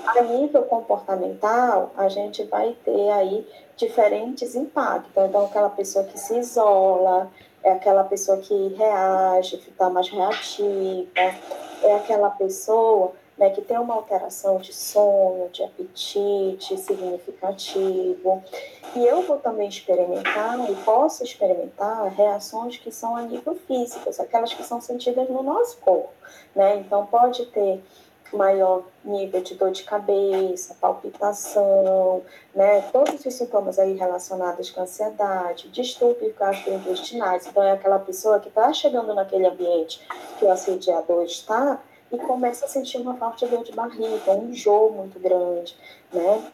A nível comportamental, a gente vai ter aí diferentes impactos. Então, aquela pessoa que se isola, é aquela pessoa que reage, que está mais reativa, é aquela pessoa né, que tem uma alteração de sono, de apetite significativo. E eu vou também experimentar, e posso experimentar, reações que são a nível físico, aquelas que são sentidas no nosso corpo. Né? Então, pode ter maior nível de dor de cabeça, palpitação, né? Todos os sintomas aí relacionados com ansiedade, distúrbios gastrointestinais. Então, é aquela pessoa que está chegando naquele ambiente que o assediador está e começa a sentir uma forte dor de barriga, um enjoo muito grande, né?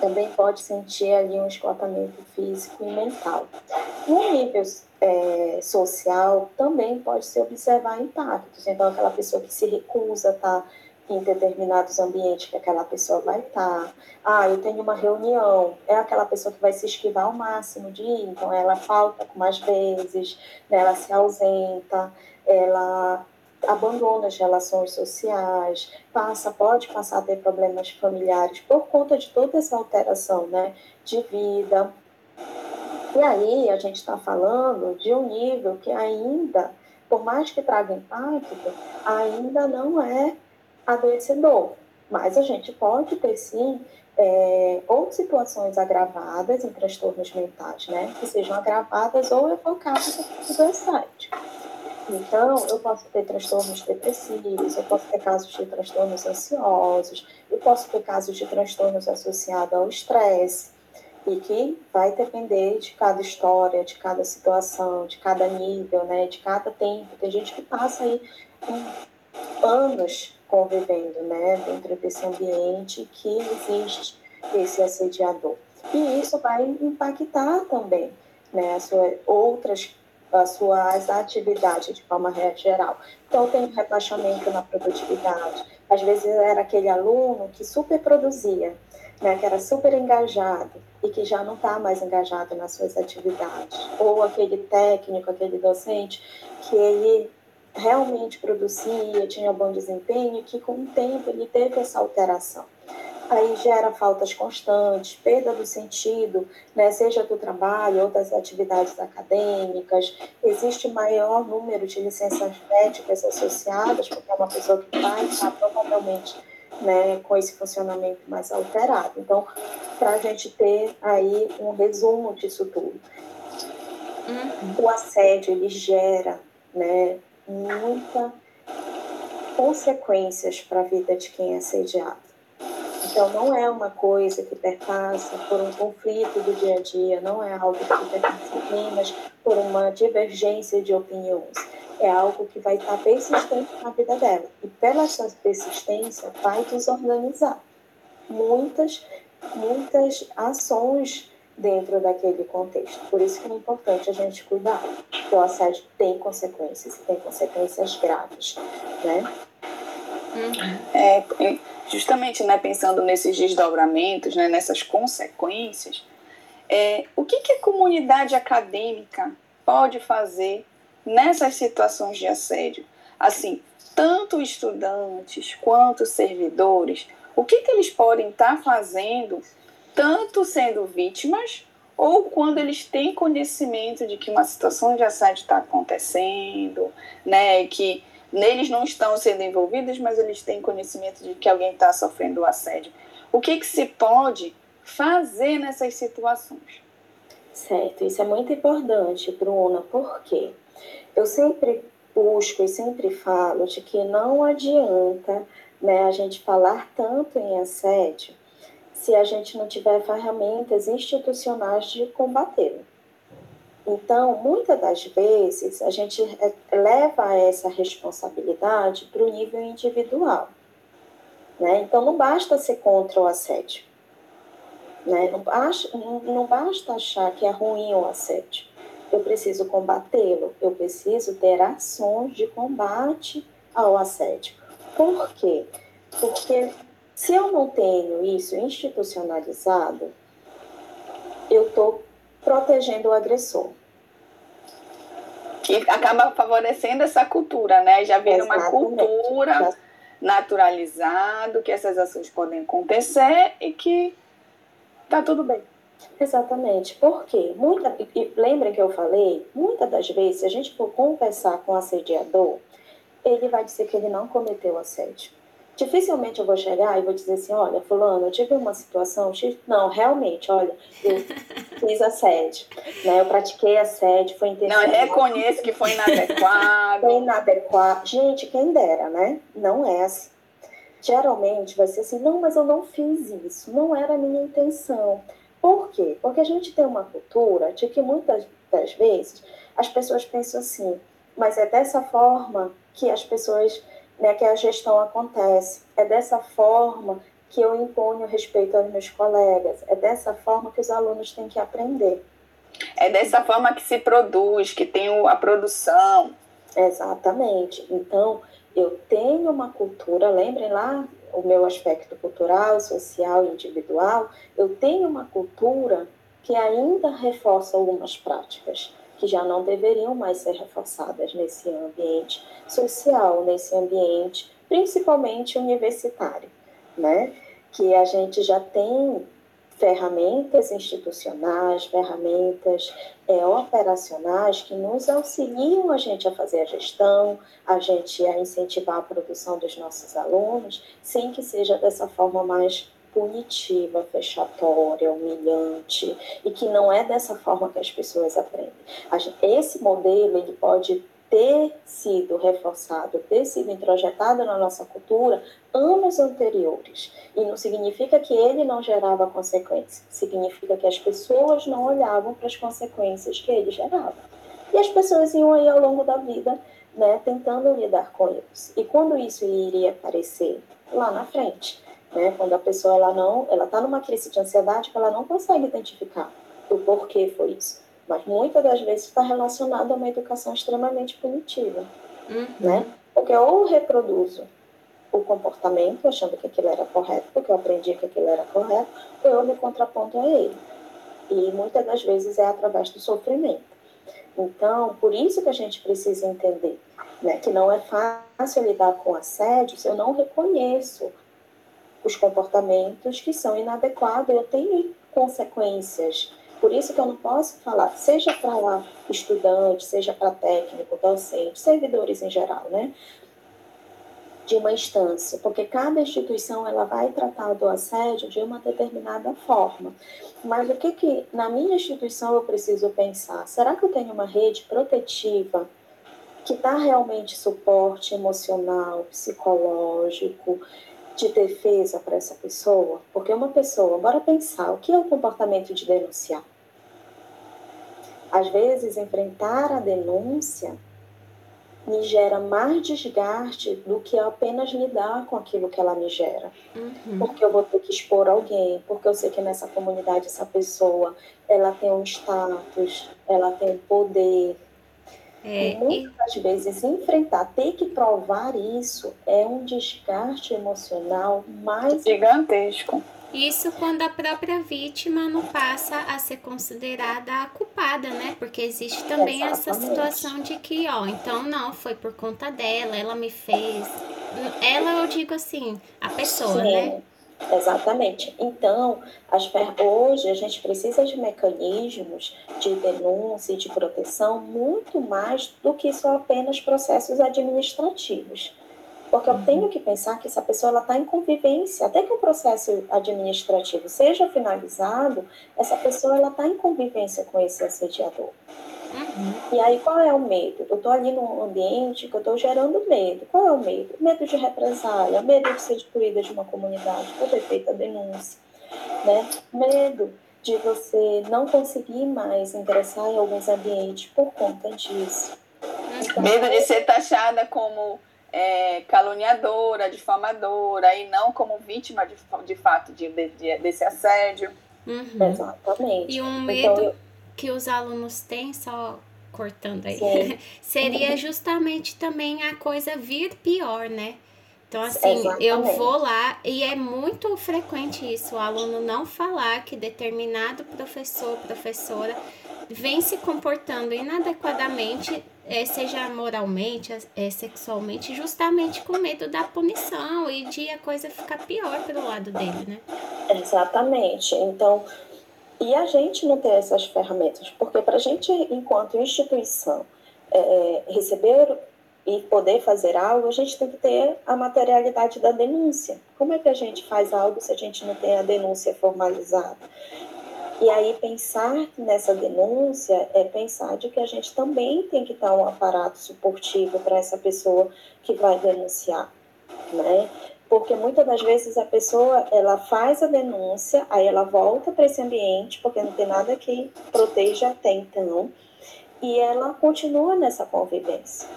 Também pode sentir ali um esgotamento físico e mental. No nível é, social, também pode se observar impactos. Então, aquela pessoa que se recusa a estar em determinados ambientes que aquela pessoa vai estar. Ah, eu tenho uma reunião, é aquela pessoa que vai se esquivar ao máximo de ir, então ela falta com mais vezes, né? ela se ausenta, ela abandona as relações sociais, passa, pode passar a ter problemas familiares por conta de toda essa alteração né, de vida. E aí a gente está falando de um nível que ainda, por mais que traga impacto, ainda não é adoecedor. Mas a gente pode ter sim é, ou situações agravadas em transtornos mentais, né? Que sejam agravadas ou evocadas do assédio. Então, eu posso ter transtornos depressivos, eu posso ter casos de transtornos ansiosos, eu posso ter casos de transtornos associados ao estresse, e que vai depender de cada história, de cada situação, de cada nível, né, de cada tempo. Tem gente que passa aí anos convivendo, né, dentro desse ambiente que existe esse assediador. E isso vai impactar também, né, as suas outras as suas atividades de forma geral. Então, tem um rebaixamento na produtividade. Às vezes era aquele aluno que super produzia, né, que era super engajado e que já não está mais engajado nas suas atividades. Ou aquele técnico, aquele docente que ele realmente produzia, tinha bom desempenho, que com o tempo ele teve essa alteração. Aí gera faltas constantes, perda do sentido, né, seja do trabalho ou das atividades acadêmicas. Existe maior número de licenças médicas associadas, porque é uma pessoa que vai estar provavelmente né, com esse funcionamento mais alterado. Então, para a gente ter aí um resumo disso tudo. Uhum. O assédio, ele gera né, muitas consequências para a vida de quem é assediado. Então, não é uma coisa que perpassa por um conflito do dia a dia, não é algo que perpassa apenas por uma divergência de opiniões. É algo que vai estar persistente na vida dela. E pela sua persistência, vai desorganizar muitas, muitas ações dentro daquele contexto. Por isso que é importante a gente cuidar, porque o assédio tem consequências, tem consequências graves, né? Uhum. É, justamente, né, pensando nesses desdobramentos, né, nessas consequências, é, o que, que a comunidade acadêmica pode fazer nessas situações de assédio? Assim, tanto estudantes quanto servidores, o que, que eles podem estar tá fazendo tanto sendo vítimas ou quando eles têm conhecimento de que uma situação de assédio está acontecendo, né, que neles não estão sendo envolvidos, mas eles têm conhecimento de que alguém está sofrendo assédio. O que, que se pode fazer nessas situações? Certo, isso é muito importante, Bruna, porque eu sempre busco e sempre falo de que não adianta né, a gente falar tanto em assédio se a gente não tiver ferramentas institucionais de combatê-lo. Então, muitas das vezes, a gente leva essa responsabilidade para o nível individual. Né? Então, não basta ser contra o assédio. Né? Não, basta, não basta achar que é ruim o assédio. Eu preciso combatê-lo, eu preciso ter ações de combate ao assédio. Por quê? Porque se eu não tenho isso institucionalizado, eu estou protegendo o agressor. Que acaba favorecendo essa cultura, né? Já vira uma cultura naturalizado que essas ações podem acontecer e que tá tudo bem. Exatamente. Por quê? Muita, e lembra que eu falei? Muitas das vezes, se a gente for conversar com o assediador, ele vai dizer que ele não cometeu assédio. Dificilmente eu vou chegar e vou dizer assim, olha, fulano, eu tive uma situação, não, realmente, olha, eu fiz assédio, né? Eu pratiquei assédio, foi intencional. Não, reconheço que foi inadequado. foi inadequado. Gente, quem dera, né? Não é assim. Geralmente vai ser assim, não, mas eu não fiz isso, não era a minha intenção. Por quê? Porque a gente tem uma cultura de que muitas das vezes as pessoas pensam assim, mas é dessa forma que as pessoas né, que a gestão acontece. É dessa forma que eu imponho respeito aos meus colegas. É dessa forma que os alunos têm que aprender. É dessa forma que se produz, que tem a produção. Exatamente. Então, eu tenho uma cultura, lembrem lá o meu aspecto cultural, social e individual, eu tenho uma cultura que ainda reforça algumas práticas que já não deveriam mais ser reforçadas nesse ambiente social, nesse ambiente principalmente universitário, né? Que a gente já tem ferramentas institucionais, ferramentas é, operacionais que nos auxiliam a gente a fazer a gestão, a gente a incentivar a produção dos nossos alunos, sem que seja dessa forma mais punitiva, fechatória, humilhante e que não é dessa forma que as pessoas aprendem. Esse modelo ele pode ter sido reforçado, ter sido introjetado na nossa cultura anos anteriores. E não significa que ele não gerava consequências, significa que as pessoas não olhavam para as consequências que ele gerava. E as pessoas iam aí ao longo da vida né, tentando lidar com eles. E quando isso iria aparecer lá na frente, né, quando a pessoa ela não, ela está numa crise de ansiedade que ela não consegue identificar o porquê foi isso mas muitas das vezes está relacionado a uma educação extremamente punitiva, uhum. né? Porque ou eu reproduzo o comportamento achando que aquilo era correto, porque eu aprendi que aquilo era correto, ou eu me contraponto a ele. E muitas das vezes é através do sofrimento. Então, por isso que a gente precisa entender né, que não é fácil lidar com assédio se eu não reconheço os comportamentos que são inadequados, eu tenho consequências por isso que eu não posso falar, seja para estudante, seja para técnico, docente, servidores em geral, né? De uma instância, porque cada instituição ela vai tratar do assédio de uma determinada forma. Mas o que que na minha instituição eu preciso pensar? Será que eu tenho uma rede protetiva que dá realmente suporte emocional, psicológico, de defesa para essa pessoa? Porque uma pessoa, bora pensar, o que é o comportamento de denunciar? Às vezes, enfrentar a denúncia me gera mais desgaste do que apenas lidar com aquilo que ela me gera. Uhum. Porque eu vou ter que expor alguém, porque eu sei que nessa comunidade essa pessoa, ela tem um status, ela tem um poder, é, muitas e... vezes enfrentar, ter que provar isso é um desgaste emocional mais gigantesco. Isso quando a própria vítima não passa a ser considerada a culpada, né? Porque existe também Exatamente. essa situação de que, ó, então não, foi por conta dela, ela me fez. Ela, eu digo assim, a pessoa, Sim. né? Exatamente. Então, as, hoje a gente precisa de mecanismos de denúncia e de proteção muito mais do que só apenas processos administrativos. Porque eu uhum. tenho que pensar que essa pessoa está em convivência. Até que o processo administrativo seja finalizado, essa pessoa está em convivência com esse assediador. Uhum. E aí, qual é o medo? Eu estou ali num ambiente que eu estou gerando medo. Qual é o medo? Medo de represália, medo de ser excluída de uma comunidade por ter feito a denúncia, né? Medo de você não conseguir mais ingressar em alguns ambientes por conta disso. Então, medo de ser taxada como é, caluniadora, difamadora, e não como vítima de, de fato de, de, desse assédio. Uhum. Exatamente. E um então, medo então, eu que os alunos têm, só cortando aí, seria justamente também a coisa vir pior, né? Então, assim, Exatamente. eu vou lá e é muito frequente isso, o aluno não falar que determinado professor, professora vem se comportando inadequadamente, é, seja moralmente, é, sexualmente, justamente com medo da punição e de a coisa ficar pior pelo lado dele, né? Exatamente. Então, e a gente não ter essas ferramentas, porque para a gente, enquanto instituição, é, receber e poder fazer algo, a gente tem que ter a materialidade da denúncia. Como é que a gente faz algo se a gente não tem a denúncia formalizada? E aí pensar nessa denúncia é pensar de que a gente também tem que dar um aparato suportivo para essa pessoa que vai denunciar, né? Porque muitas das vezes a pessoa ela faz a denúncia, aí ela volta para esse ambiente, porque não tem nada que proteja até então, e ela continua nessa convivência,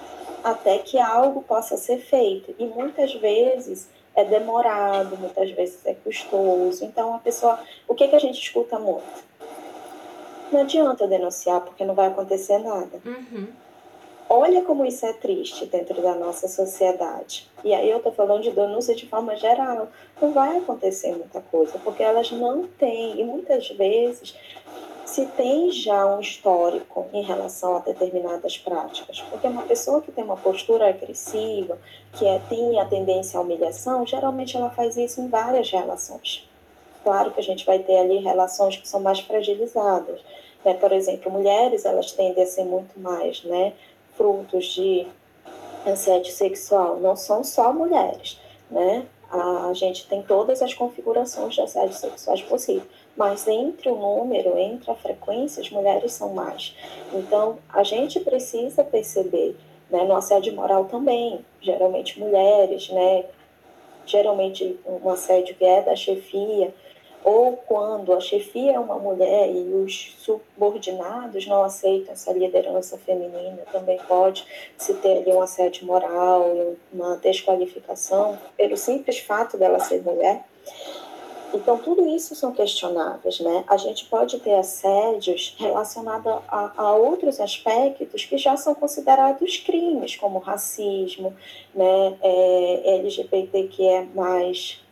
até que algo possa ser feito. E muitas vezes é demorado, muitas vezes é custoso. Então a pessoa, o que, que a gente escuta muito? Não adianta denunciar, porque não vai acontecer nada. Uhum. Olha como isso é triste dentro da nossa sociedade. E aí eu estou falando de denúncia de forma geral. Não vai acontecer muita coisa, porque elas não têm, e muitas vezes se tem já um histórico em relação a determinadas práticas. Porque uma pessoa que tem uma postura agressiva, que é, tem a tendência à humilhação, geralmente ela faz isso em várias relações. Claro que a gente vai ter ali relações que são mais fragilizadas. Né? Por exemplo, mulheres, elas tendem a ser muito mais, né? Frutos de assédio sexual não são só mulheres, né? A gente tem todas as configurações de assédio sexuais possíveis, mas entre o número, entre a frequência, as mulheres são mais. Então, a gente precisa perceber Né? No assédio moral também, geralmente mulheres, né? geralmente um assédio que é da chefia, ou quando a chefia é uma mulher e os subordinados não aceitam essa liderança feminina, também pode se ter ali um assédio moral, uma desqualificação, pelo simples fato dela ser mulher. Então, tudo isso são questionáveis, né? A gente pode ter assédios relacionados a, a, outros aspectos que já são considerados crimes, como racismo, né? É, LGBTQIA+,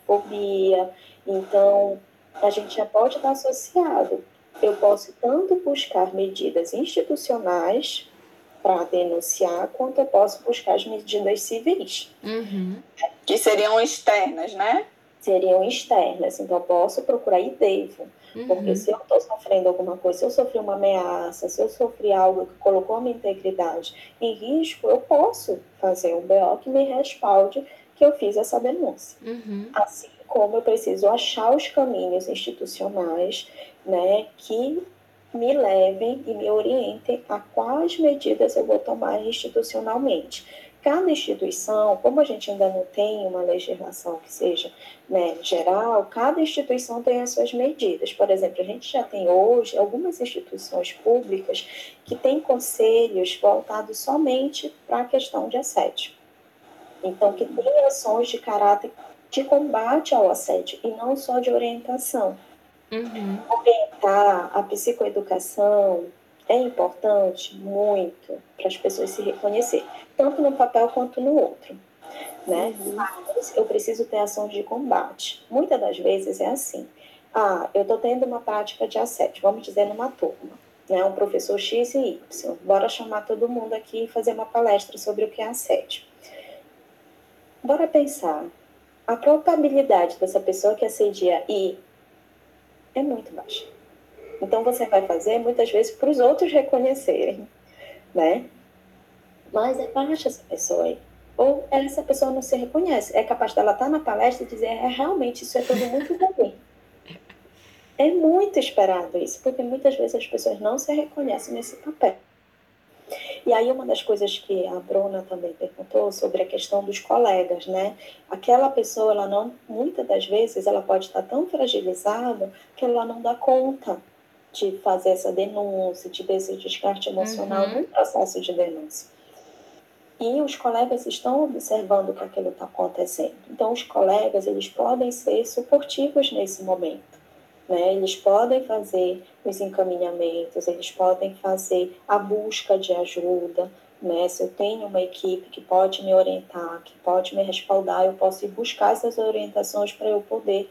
fobia. Então, a gente já pode estar associado. Eu posso tanto buscar medidas institucionais para denunciar, quanto eu posso buscar as medidas civis. Uhum. Que seriam externas, né? Seriam externas. Então, eu posso procurar e devo. Uhum. Porque se eu estou sofrendo alguma coisa, se eu sofri uma ameaça, se eu sofri algo que colocou a minha integridade em risco, eu posso fazer um BO que me respalde que eu fiz essa denúncia. Uhum. Assim como eu preciso achar os caminhos institucionais né, que me levem e me orientem a quais medidas eu vou tomar institucionalmente. Cada instituição, como a gente ainda não tem uma legislação que seja né, geral, cada instituição tem as suas medidas. Por exemplo, a gente já tem hoje algumas instituições públicas que têm conselhos voltados somente para a questão de assédio. Então, que tem ações de caráter de combate ao assédio e não só de orientação. Uhum. Orientar a psicoeducação é importante muito para as pessoas se reconhecer, tanto no papel quanto no outro. Né? Uhum. Mas eu preciso ter ações de combate. Muitas das vezes é assim. Ah, eu estou tendo uma prática de assédio, vamos dizer, numa turma. Né? Um professor X e Y. Bora chamar todo mundo aqui e fazer uma palestra sobre o que é assédio. Bora pensar a probabilidade dessa pessoa que assedia ir é muito baixa. Então você vai fazer muitas vezes para os outros reconhecerem, né? Mas é baixa essa pessoa aí. Ou essa pessoa não se reconhece. É capaz dela estar na palestra e dizer, é realmente isso é tudo muito ruim. É muito esperado isso, porque muitas vezes as pessoas não se reconhecem nesse papel. E aí uma das coisas que a Bruna também perguntou sobre a questão dos colegas, né? Aquela pessoa, ela não, muitas das vezes, ela pode estar tão fragilizada que ela não dá conta de fazer essa denúncia, de ter esse descarte emocional uhum. no processo de denúncia. E os colegas estão observando que aquilo está acontecendo. Então, os colegas, eles podem ser suportivos nesse momento né? Eles podem fazer os encaminhamentos, eles podem fazer a busca de ajuda, né? Se eu tenho uma equipe que pode me orientar, que pode me respaldar, eu posso ir buscar essas orientações para eu poder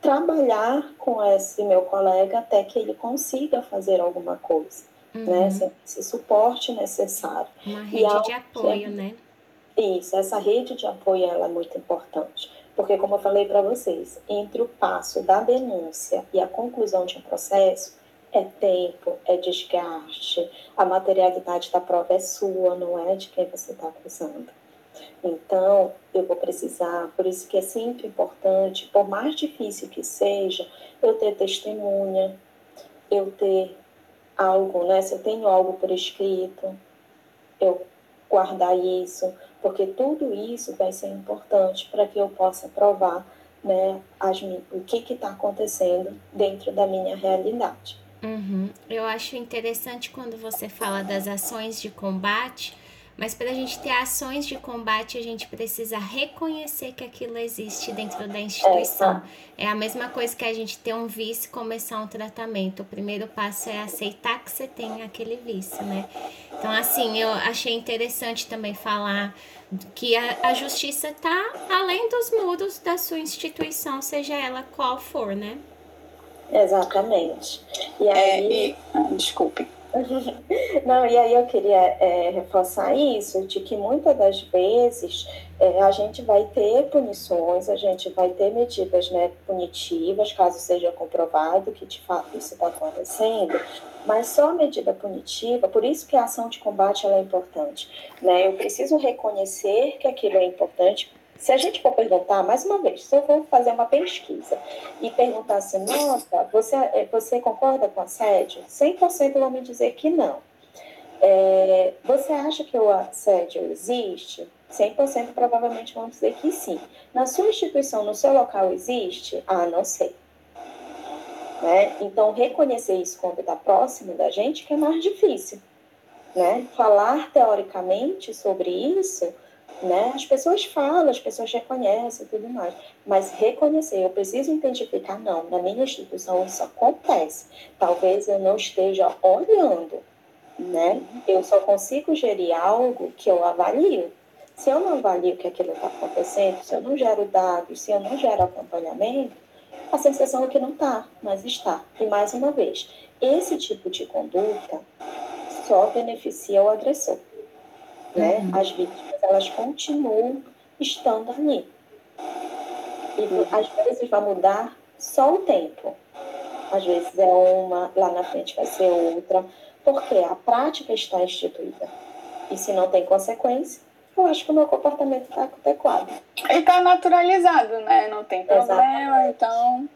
trabalhar com esse meu colega até que ele consiga fazer alguma coisa, né? uhum. né? Esse, esse, suporte necessário. Uma rede de apoio, né? Isso, essa rede de apoio ela é muito importante. Porque, como eu falei para vocês, entre o passo da denúncia e a conclusão de um processo, é tempo, é desgaste, a materialidade da prova é sua, não é de quem você está acusando. Então, eu vou precisar, por isso que é sempre importante, por mais difícil que seja, eu ter testemunha, eu ter algo, né? Se eu tenho algo por escrito, eu guardar isso, porque tudo isso vai ser importante para que eu possa provar né, as, o que está acontecendo dentro da minha realidade. Uhum. Eu acho interessante quando você fala das ações de combate, mas para a gente ter ações de combate, a gente precisa reconhecer que aquilo existe dentro da instituição. É, é a mesma coisa que a gente ter um vício e começar um tratamento. O primeiro passo é aceitar que você tem aquele vício, né? Então, assim, eu achei interessante também falar que a, a justiça está além dos muros da sua instituição, seja ela qual for, né? Exatamente. E aí... É, e... Ah, desculpe. Não, e aí eu queria é, reforçar isso, de que muitas das vezes é, a gente vai ter punições, a gente vai ter medidas né, punitivas, caso seja comprovado que de fato isso está acontecendo, mas só a medida punitiva, por isso que a ação de combate é importante. Né? Eu preciso reconhecer que aquilo é importante, se a gente for perguntar, mais uma vez, se eu for fazer uma pesquisa e perguntar assim, nossa, você, eh, você concorda com assédio? 100% vão me dizer que não. É, você acha que o assédio existe? 100% provavelmente vamos dizer que sim. Na sua instituição, no seu local, existe? Ah, não sei. Né? Então, reconhecer isso quando está próximo da gente que é mais difícil. Né? Falar teoricamente sobre isso, né? as pessoas falam, as pessoas reconhecem e tudo mais, mas reconhecer, eu preciso identificar, não, na minha instituição isso acontece. Talvez eu não esteja olhando, né? Eu só consigo gerir algo que eu avalio. Se eu não avalio que aquilo está acontecendo, se eu não gero dados, se eu não gero acompanhamento, a sensação é que não está, mas está. E mais uma vez, esse tipo de conduta só beneficia o agressor. Né? Uhum. As vítimas, elas continuam estando ali. E uhum. às vezes vai mudar só o tempo. Às vezes é uma, lá na frente vai ser outra, porque a prática está instituída. E se não tem consequência, eu acho que o meu comportamento está adequado. E está naturalizado, né? Não tem problema, Exatamente. então.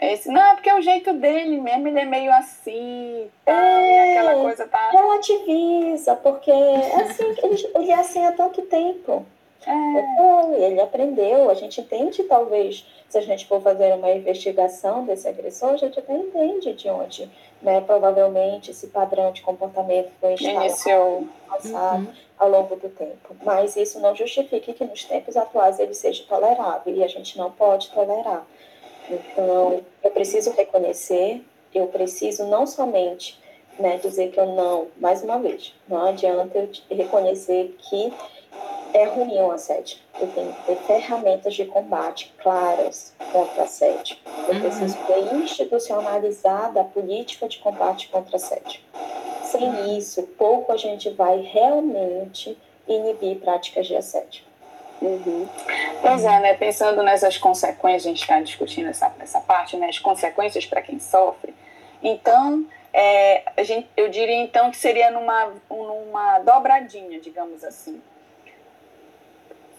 Esse, não, é porque é o jeito dele mesmo, ele é meio assim, tá, é, aquela coisa tá. Relativiza, porque é assim, ele, ele é assim há tanto tempo. É. Ele aprendeu, a gente entende, talvez, se a gente for fazer uma investigação desse agressor, a gente até entende de onde, né, provavelmente, esse padrão de comportamento foi instalado passado uhum. ao longo do tempo. Mas isso não justifica que nos tempos atuais ele seja tolerável, e a gente não pode tolerar. Então, eu preciso reconhecer, eu preciso não somente né, dizer que eu não, mais uma vez, não adianta eu reconhecer que é ruim o assédio. Eu tenho que ter ferramentas de combate claras contra assédio. Eu uhum. preciso ter institucionalizada a política de combate contra assédio. Sem isso, pouco a gente vai realmente inibir práticas de assédio. Uhum. Pois é, né? Pensando nessas consequências, a gente está discutindo essa, essa parte, né? As consequências para quem sofre. Então, é, a gente, eu diria então que seria numa, numa dobradinha, digamos assim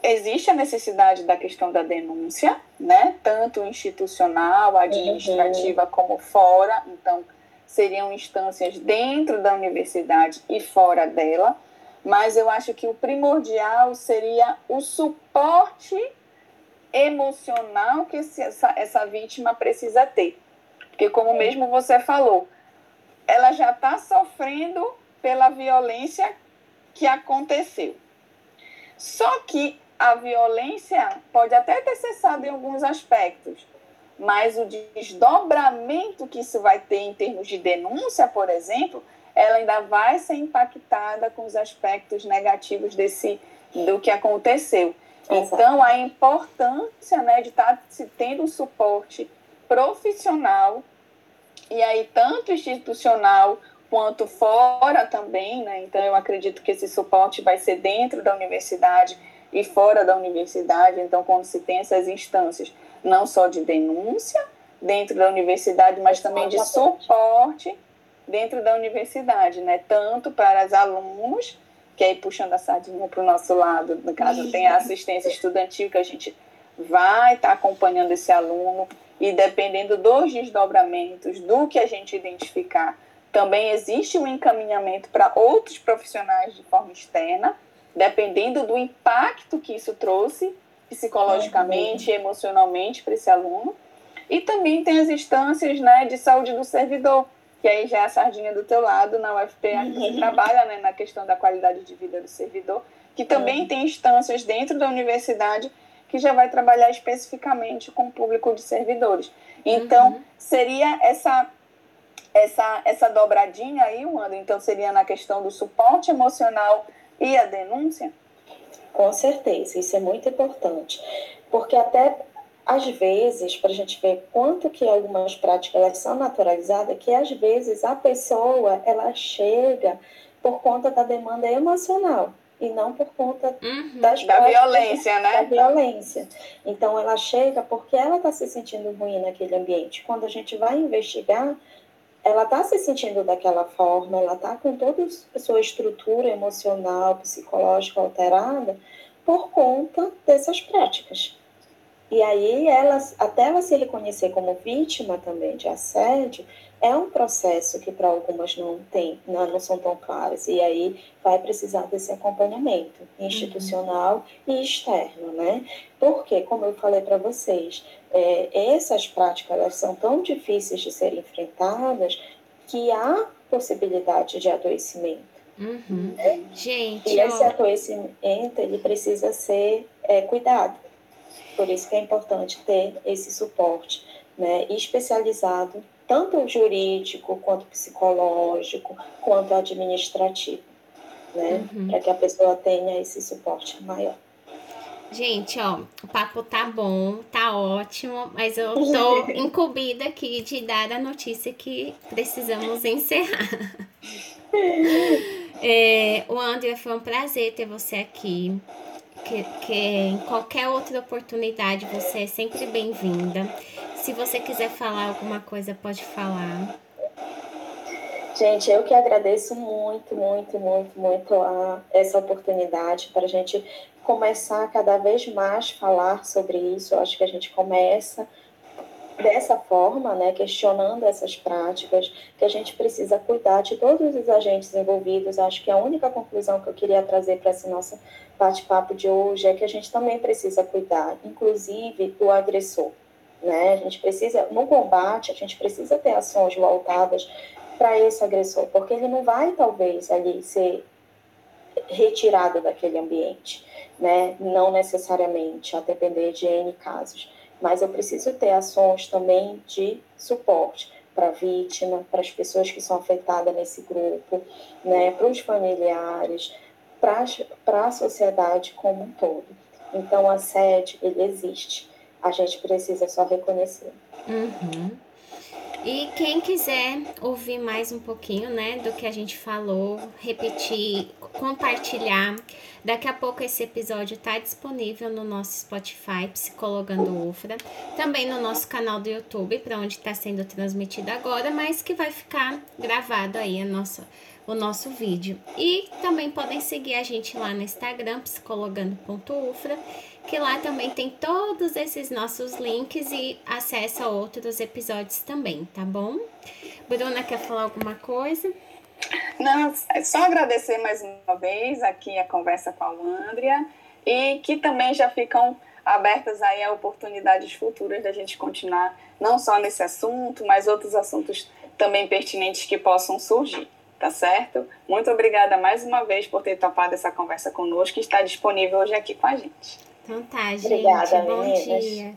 existe a necessidade da questão da denúncia, né? Tanto institucional, administrativa, uhum. como fora. Então, seriam instâncias dentro da universidade e fora dela. Mas eu acho que o primordial seria o suporte emocional que essa, essa vítima precisa ter. Porque, como mesmo você falou, ela já está sofrendo pela violência que aconteceu. Só que a violência pode até ter cessado em alguns aspectos, mas o desdobramento que isso vai ter em termos de denúncia, por exemplo, ela ainda vai ser impactada com os aspectos negativos desse do que aconteceu. Então, a importância né, de estar tá se tendo um suporte profissional, e aí tanto institucional quanto fora também, né? Então, eu acredito que esse suporte vai ser dentro da universidade, e fora da universidade. Então, quando se tem essas instâncias, não só de denúncia dentro da universidade, mas também de suporte dentro da universidade, né? Tanto para os alunos, que aí puxando a sardinha para o nosso lado, no caso tem a assistência estudantil que a gente vai estar tá acompanhando esse aluno e dependendo dos desdobramentos, do que a gente identificar, também existe um encaminhamento para outros profissionais de forma externa, dependendo do impacto que isso trouxe psicologicamente e emocionalmente para esse aluno. E também tem as instâncias né, de saúde do servidor, que aí já é a sardinha do teu lado, na UFPA que uhum. trabalha né, na questão da qualidade de vida do servidor, que também uhum. tem instâncias dentro da universidade que já vai trabalhar especificamente com o público de servidores. Então, uhum. seria essa essa essa dobradinha aí, Wanda, então seria na questão do suporte emocional e a denúncia? Com certeza, isso é muito importante, porque até às vezes, para a gente ver quanto que algumas práticas são naturalizadas, que às vezes a pessoa ela chega por conta da demanda emocional e não por conta uhum. das da violência, né? Da violência. Então ela chega porque ela está se sentindo ruim naquele ambiente. Quando a gente vai investigar, ela está se sentindo daquela forma, ela está com toda a sua estrutura emocional, psicológica alterada por conta dessas práticas. E aí, ela, até ela se reconhecer como vítima também de assédio, é um processo que para algumas não tem, não, não, são tão claras, e aí vai precisar desse acompanhamento institucional uhum. e externo, né? Porque, como eu falei para vocês, é, essas práticas elas são tão difíceis de serem enfrentadas que há possibilidade de adoecimento. Uhum. Né? Gente, e esse ó... adoecimento ele precisa ser é, cuidado. Por isso que é importante ter esse suporte né, especializado tanto jurídico, quanto psicológico, quanto administrativo, né? Uhum. Para que a pessoa tenha esse suporte maior. Gente, ó, o papo tá bom, tá ótimo, mas eu tô incumbida aqui de dar a notícia que precisamos encerrar. É, o André, foi um prazer ter você aqui. Que, que em qualquer outra oportunidade você é sempre bem-vinda. Se você quiser falar alguma coisa, pode falar. Gente, eu que agradeço muito, muito, muito, muito a essa oportunidade para a gente começar cada vez mais falar sobre isso. Eu acho que a gente começa dessa forma, né, questionando essas práticas, que a gente precisa cuidar de todos os agentes envolvidos. Acho que a única conclusão que eu queria trazer para esse nosso bate-papo de hoje é que a gente também precisa cuidar, inclusive do agressor. Né? A gente precisa, no combate, a gente precisa ter ações voltadas para esse agressor, porque ele não vai, talvez, ali ser retirado daquele ambiente, né? Não necessariamente, a depender de N casos. Mas eu preciso ter ações também de suporte para a vítima, para as pessoas que são afetadas nesse grupo, né? Para os familiares, para a sociedade como um todo. Então, a sede, ele existe a gente precisa só reconhecer. Uhum. E quem quiser ouvir mais um pouquinho, né, do que a gente falou, repetir, compartilhar, daqui a pouco esse episódio está disponível no nosso Spotify, Psicologando UFRA, também no nosso canal do YouTube, para onde está sendo transmitido agora, mas que vai ficar gravado aí a nossa, o nosso vídeo. E também podem seguir a gente lá no Instagram, psicologando.ufra, que lá também tem todos esses nossos links e acessa outros episódios também, tá bom? Bruna, quer falar alguma coisa? Não, é só agradecer mais uma vez aqui a conversa com a Andrea e que também já ficam abertas aí a oportunidades futuras da gente continuar não só nesse assunto, mas outros assuntos também pertinentes que possam surgir, tá certo? Muito obrigada mais uma vez por ter topado essa conversa conosco e estar disponível hoje aqui com a gente. Então tá, gente. Obrigada, Bom meninas. dia.